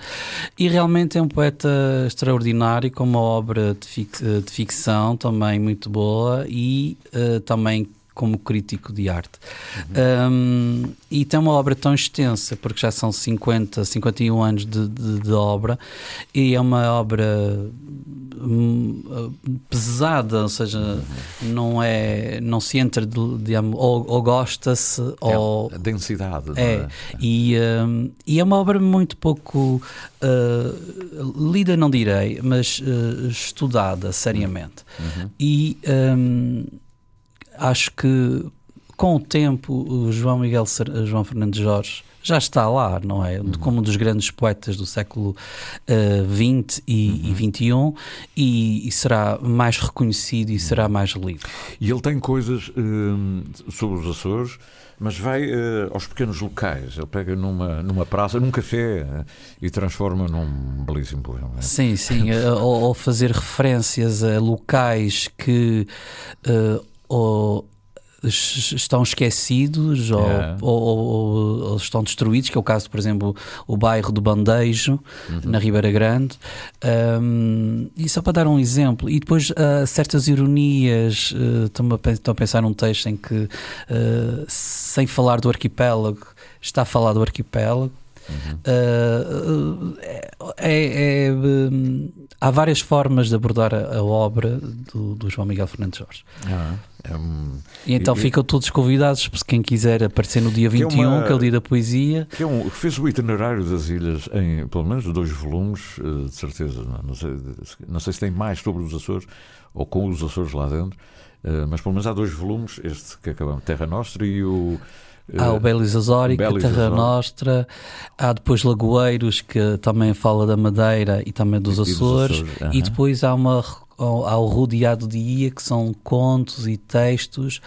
S3: E realmente é um poeta extraordinário, com uma obra de, fic- de ficção também muito boa e eh, também como crítico de arte. Um, e tem uma obra tão extensa, porque já são 50, 51 anos de, de- de obra, e é uma obra hum, uh, pesada, ou seja, não é não se entra de, de- ou, ou gosta-se ou
S2: É, a densidade. não
S3: é, e, hum, e é uma obra muito pouco uh, lida, não direi, mas uh, estudada seriamente.
S2: Uhum.
S3: E hum, acho que com o tempo o João Miguel Ser- João Fernandes Jorge já está lá, não é? Como um dos grandes poetas do século XX e, e XXI e, e será mais reconhecido e será mais lido.
S2: E ele tem coisas hum, sobre os Açores, mas vai eh, aos pequenos locais. Ele pega numa, numa praça, num café eh, e transforma num belíssimo poema.
S3: Sim, sim, eh, ou, ou fazer referências a locais que eh, ou es- estão esquecidos ou,
S2: É.
S3: ou- ou- ou estão destruídos, que é o caso, por exemplo, o bairro do Bandejo, na Ribeira Grande. Um, e só para dar um exemplo, e depois ah, certas ironias, eh, estou-me a estou a pensar num texto em que, eh, sem falar do arquipélago, está a falar do arquipélago. Uh, é- é, hum, há várias formas de abordar a, a obra do, do João Miguel Fernandes Jorge.
S2: Ah, é um-
S3: E então ficam todos convidados, se quem quiser aparecer no dia
S2: Que é
S3: 21,
S2: uma-
S3: que é o dia da poesia.
S2: Que é um, fez o itinerário das ilhas em pelo menos dois volumes, eh, de certeza. Não, Não sei, não sei se tem mais sobre os Açores ou com os Açores lá dentro, eh, mas pelo menos há dois volumes, este que acabamos, Terra Nostra e o. eh,
S3: Há o Belis Azórica,
S2: Belis
S3: Terra
S2: Azórica.
S3: Nostra, há depois Lagoeiros, que também fala da Madeira e também dos
S2: E- e dos
S3: Açores,
S2: Açores,
S3: e depois há, uma, há o Rodeado de Ia, que são contos e textos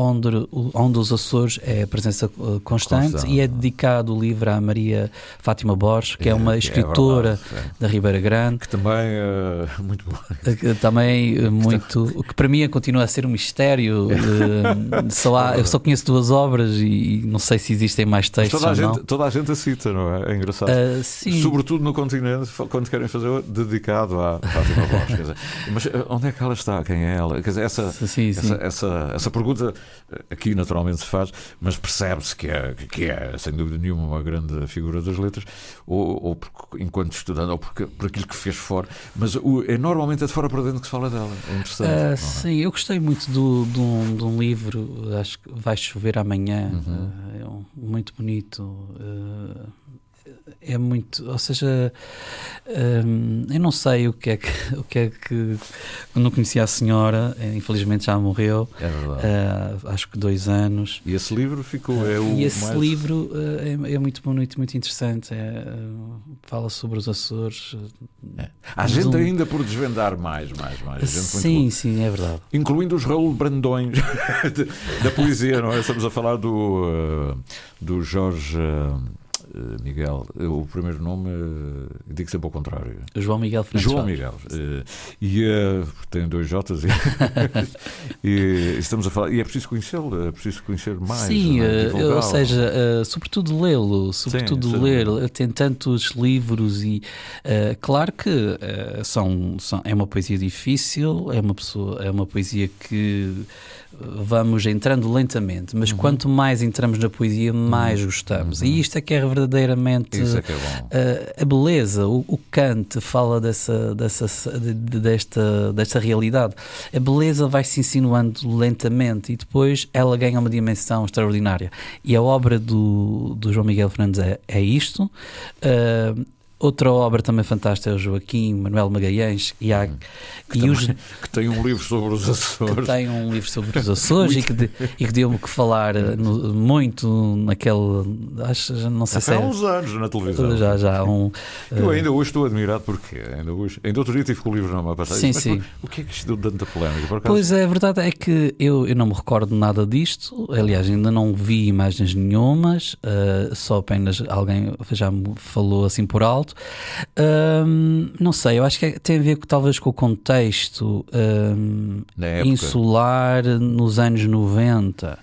S3: onde, onde os Açores é a presença uh, constante,
S2: Constante.
S3: e é dedicado o livro à Maria Fátima Borges, que é,
S2: É,
S3: uma
S2: que é
S3: escritora
S2: verdade,
S3: da Ribeira Grande.
S2: Que também é muito bom.
S3: Que Também eh, muito. Que para mim continua a ser um mistério. eh, só há- eu só conheço duas obras e não sei se existem mais textos
S2: toda, a gente, toda a gente a cita, não é? É engraçado.
S3: Sim.
S2: Sobretudo no continente, quando querem fazer dedicado à Fátima Borges. mas eh, onde é que ela está? Quem é ela? Quer dizer, essa,
S3: Sim, sim.
S2: essa, essa, essa pergunta eh, aqui naturalmente se faz, mas percebe-se que é, que é, sem dúvida nenhuma, uma grande figura das letras, ou, ou porque- enquanto estudante, ou porque, por aquilo que fez fora. Mas o, é normalmente é de fora para dentro que se fala dela. É interessante. Não é?
S3: sim, eu gostei muito do, de, um, de um livro, acho que vai chover amanhã,
S2: Uhum.
S3: ah, é um- muito bonito. ah, é muito, ou seja, hum, eu não sei o que é que, o que é que eu não conhecia a senhora, eh, infelizmente já morreu,
S2: É
S3: ah, acho que dois anos.
S2: E esse livro ficou. É o
S3: e esse
S2: mais-
S3: livro eh, é, é muito bonito, muito interessante. É, fala sobre os Açores. eh,
S2: Há gente
S3: um-
S2: ainda por desvendar mais, mais, mais.
S3: Sim, sim, é verdade.
S2: Incluindo os Raul Brandões da poesia, não é? Estamos a falar do, uh, do Jorge uh, uh, Miguel. Uh, O primeiro nome, uh, digo sempre ao contrário.
S3: João Miguel Fernandes
S2: João. Miguel. Uh, e uh, tem dois Jotas. E, e estamos a falar. E é preciso conhecê-lo, é preciso conhecer mais.
S3: Sim,
S2: é?
S3: eh, ou seja, eh, sobretudo lê-lo, sobretudo
S2: sim.
S3: ler, tem tantos livros e eh, claro que eh, são, são- é uma poesia difícil, é uma pessoa, é uma poesia que eh, vamos entrando lentamente,
S2: Uhum.
S3: mas quanto mais entramos na poesia, mais gostamos. E isto é que é verdadeiramente
S2: Isso é que é
S3: eh, a beleza. O, o Kant fala dessa, dessa, de- de- desta, desta realidade. A beleza vai se insinuando lentamente e depois ela ganha uma dimensão extraordinária. E a obra do, do João Miguel Fernandes é, é isto. Eh, outra obra também fantástica é o Joaquim Manuel Magalhães e, há,
S2: que,
S3: e os,
S2: que tem um livro sobre os Açores.
S3: Que tem um livro sobre os Açores e que, de, e que deu-me que falar eh, no, muito naquele. Acho, não sei
S2: há
S3: se é,
S2: há uns anos na televisão.
S3: Já, já. Um,
S2: eu ainda hoje estou admirado porque ainda hoje. Ainda outro dia tive com o livro na mão passada.
S3: Sim,
S2: Mas,
S3: sim.
S2: O que é que isto deu tanta polémica?
S3: Pois é, a verdade é que eu, eu não me recordo nada disto. Aliás, ainda não vi imagens nenhumas, uh, só apenas alguém já me falou assim por alto. Um, não sei, eu acho que é, tem a ver talvez com o contexto um, insular nos anos 90,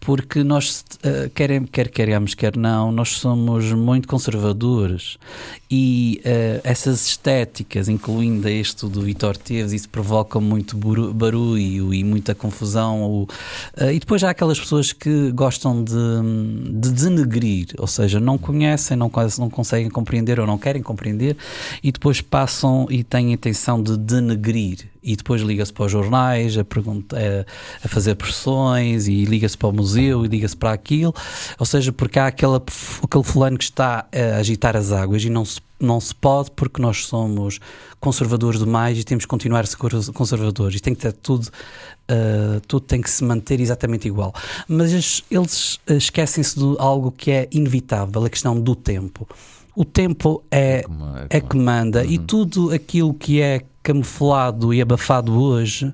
S3: porque nós, uh, quer, quer queremos, quer não, nós somos muito conservadores. E uh, essas estéticas, incluindo este do Vitor Teves, isso provoca muito barulho e muita confusão. Ou, uh, e depois há aquelas pessoas que gostam de, de denegrir, ou seja, não conhecem, não, não conseguem compreender ou não querem compreender e depois passam e têm a intenção de denegrir e depois liga-se para os jornais a, pergunta, a, a fazer pressões e liga-se para o museu e liga-se para aquilo, ou seja, porque há aquela, aquele fulano que está a agitar as águas e não se, não se pode porque nós somos conservadores demais e temos que continuar a ser conservadores e tem que ter tudo, uh, tudo tem que se manter exatamente igual. Mas eles esquecem-se de algo que é inevitável, a questão do tempo. O tempo é, é, é que manda uhum. e tudo aquilo que é camuflado e abafado hoje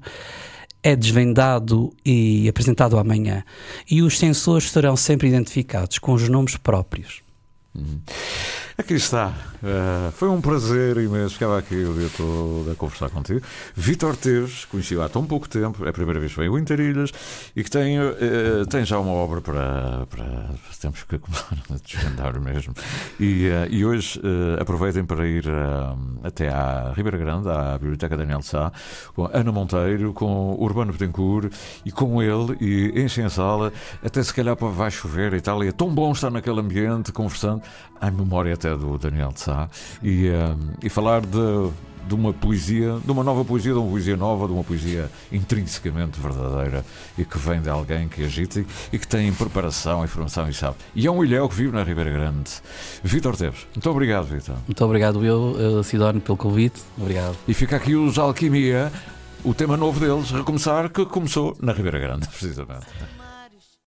S3: é desvendado e apresentado amanhã. E os sensores serão sempre identificados com os nomes próprios.
S2: Uhum. Aqui está. Uh, foi um prazer imenso. Ficava aqui o dia todo a conversar contigo. Vítor Teves, conheci há tão pouco tempo, é a primeira vez que veio o Interilhas e que tem, uh, tem já uma obra para. para temos que começar a desvendar mesmo. E, uh, e hoje aproveitem para ir até à Ribeira Grande, à Biblioteca Daniel Sá, com Ana Monteiro, com Urbano Betancourt e com ele, e enchem a sala, até se calhar vai chover e tal. E é tão bom estar naquele ambiente, conversando. À memória até do Daniel de Sá e, um, e falar de, de uma poesia, de uma nova poesia, de uma poesia nova, de uma poesia intrinsecamente verdadeira e que vem de alguém que agita e que tem preparação, informação e sabe. E é um ilhéu que vive na Ribeira Grande. Vítor Teves, muito obrigado, Vítor.
S3: Muito obrigado, eu, Sidónio, pelo convite. Obrigado.
S2: E fica aqui os Alquimia, o tema novo deles, recomeçar, que começou na Ribeira Grande, precisamente.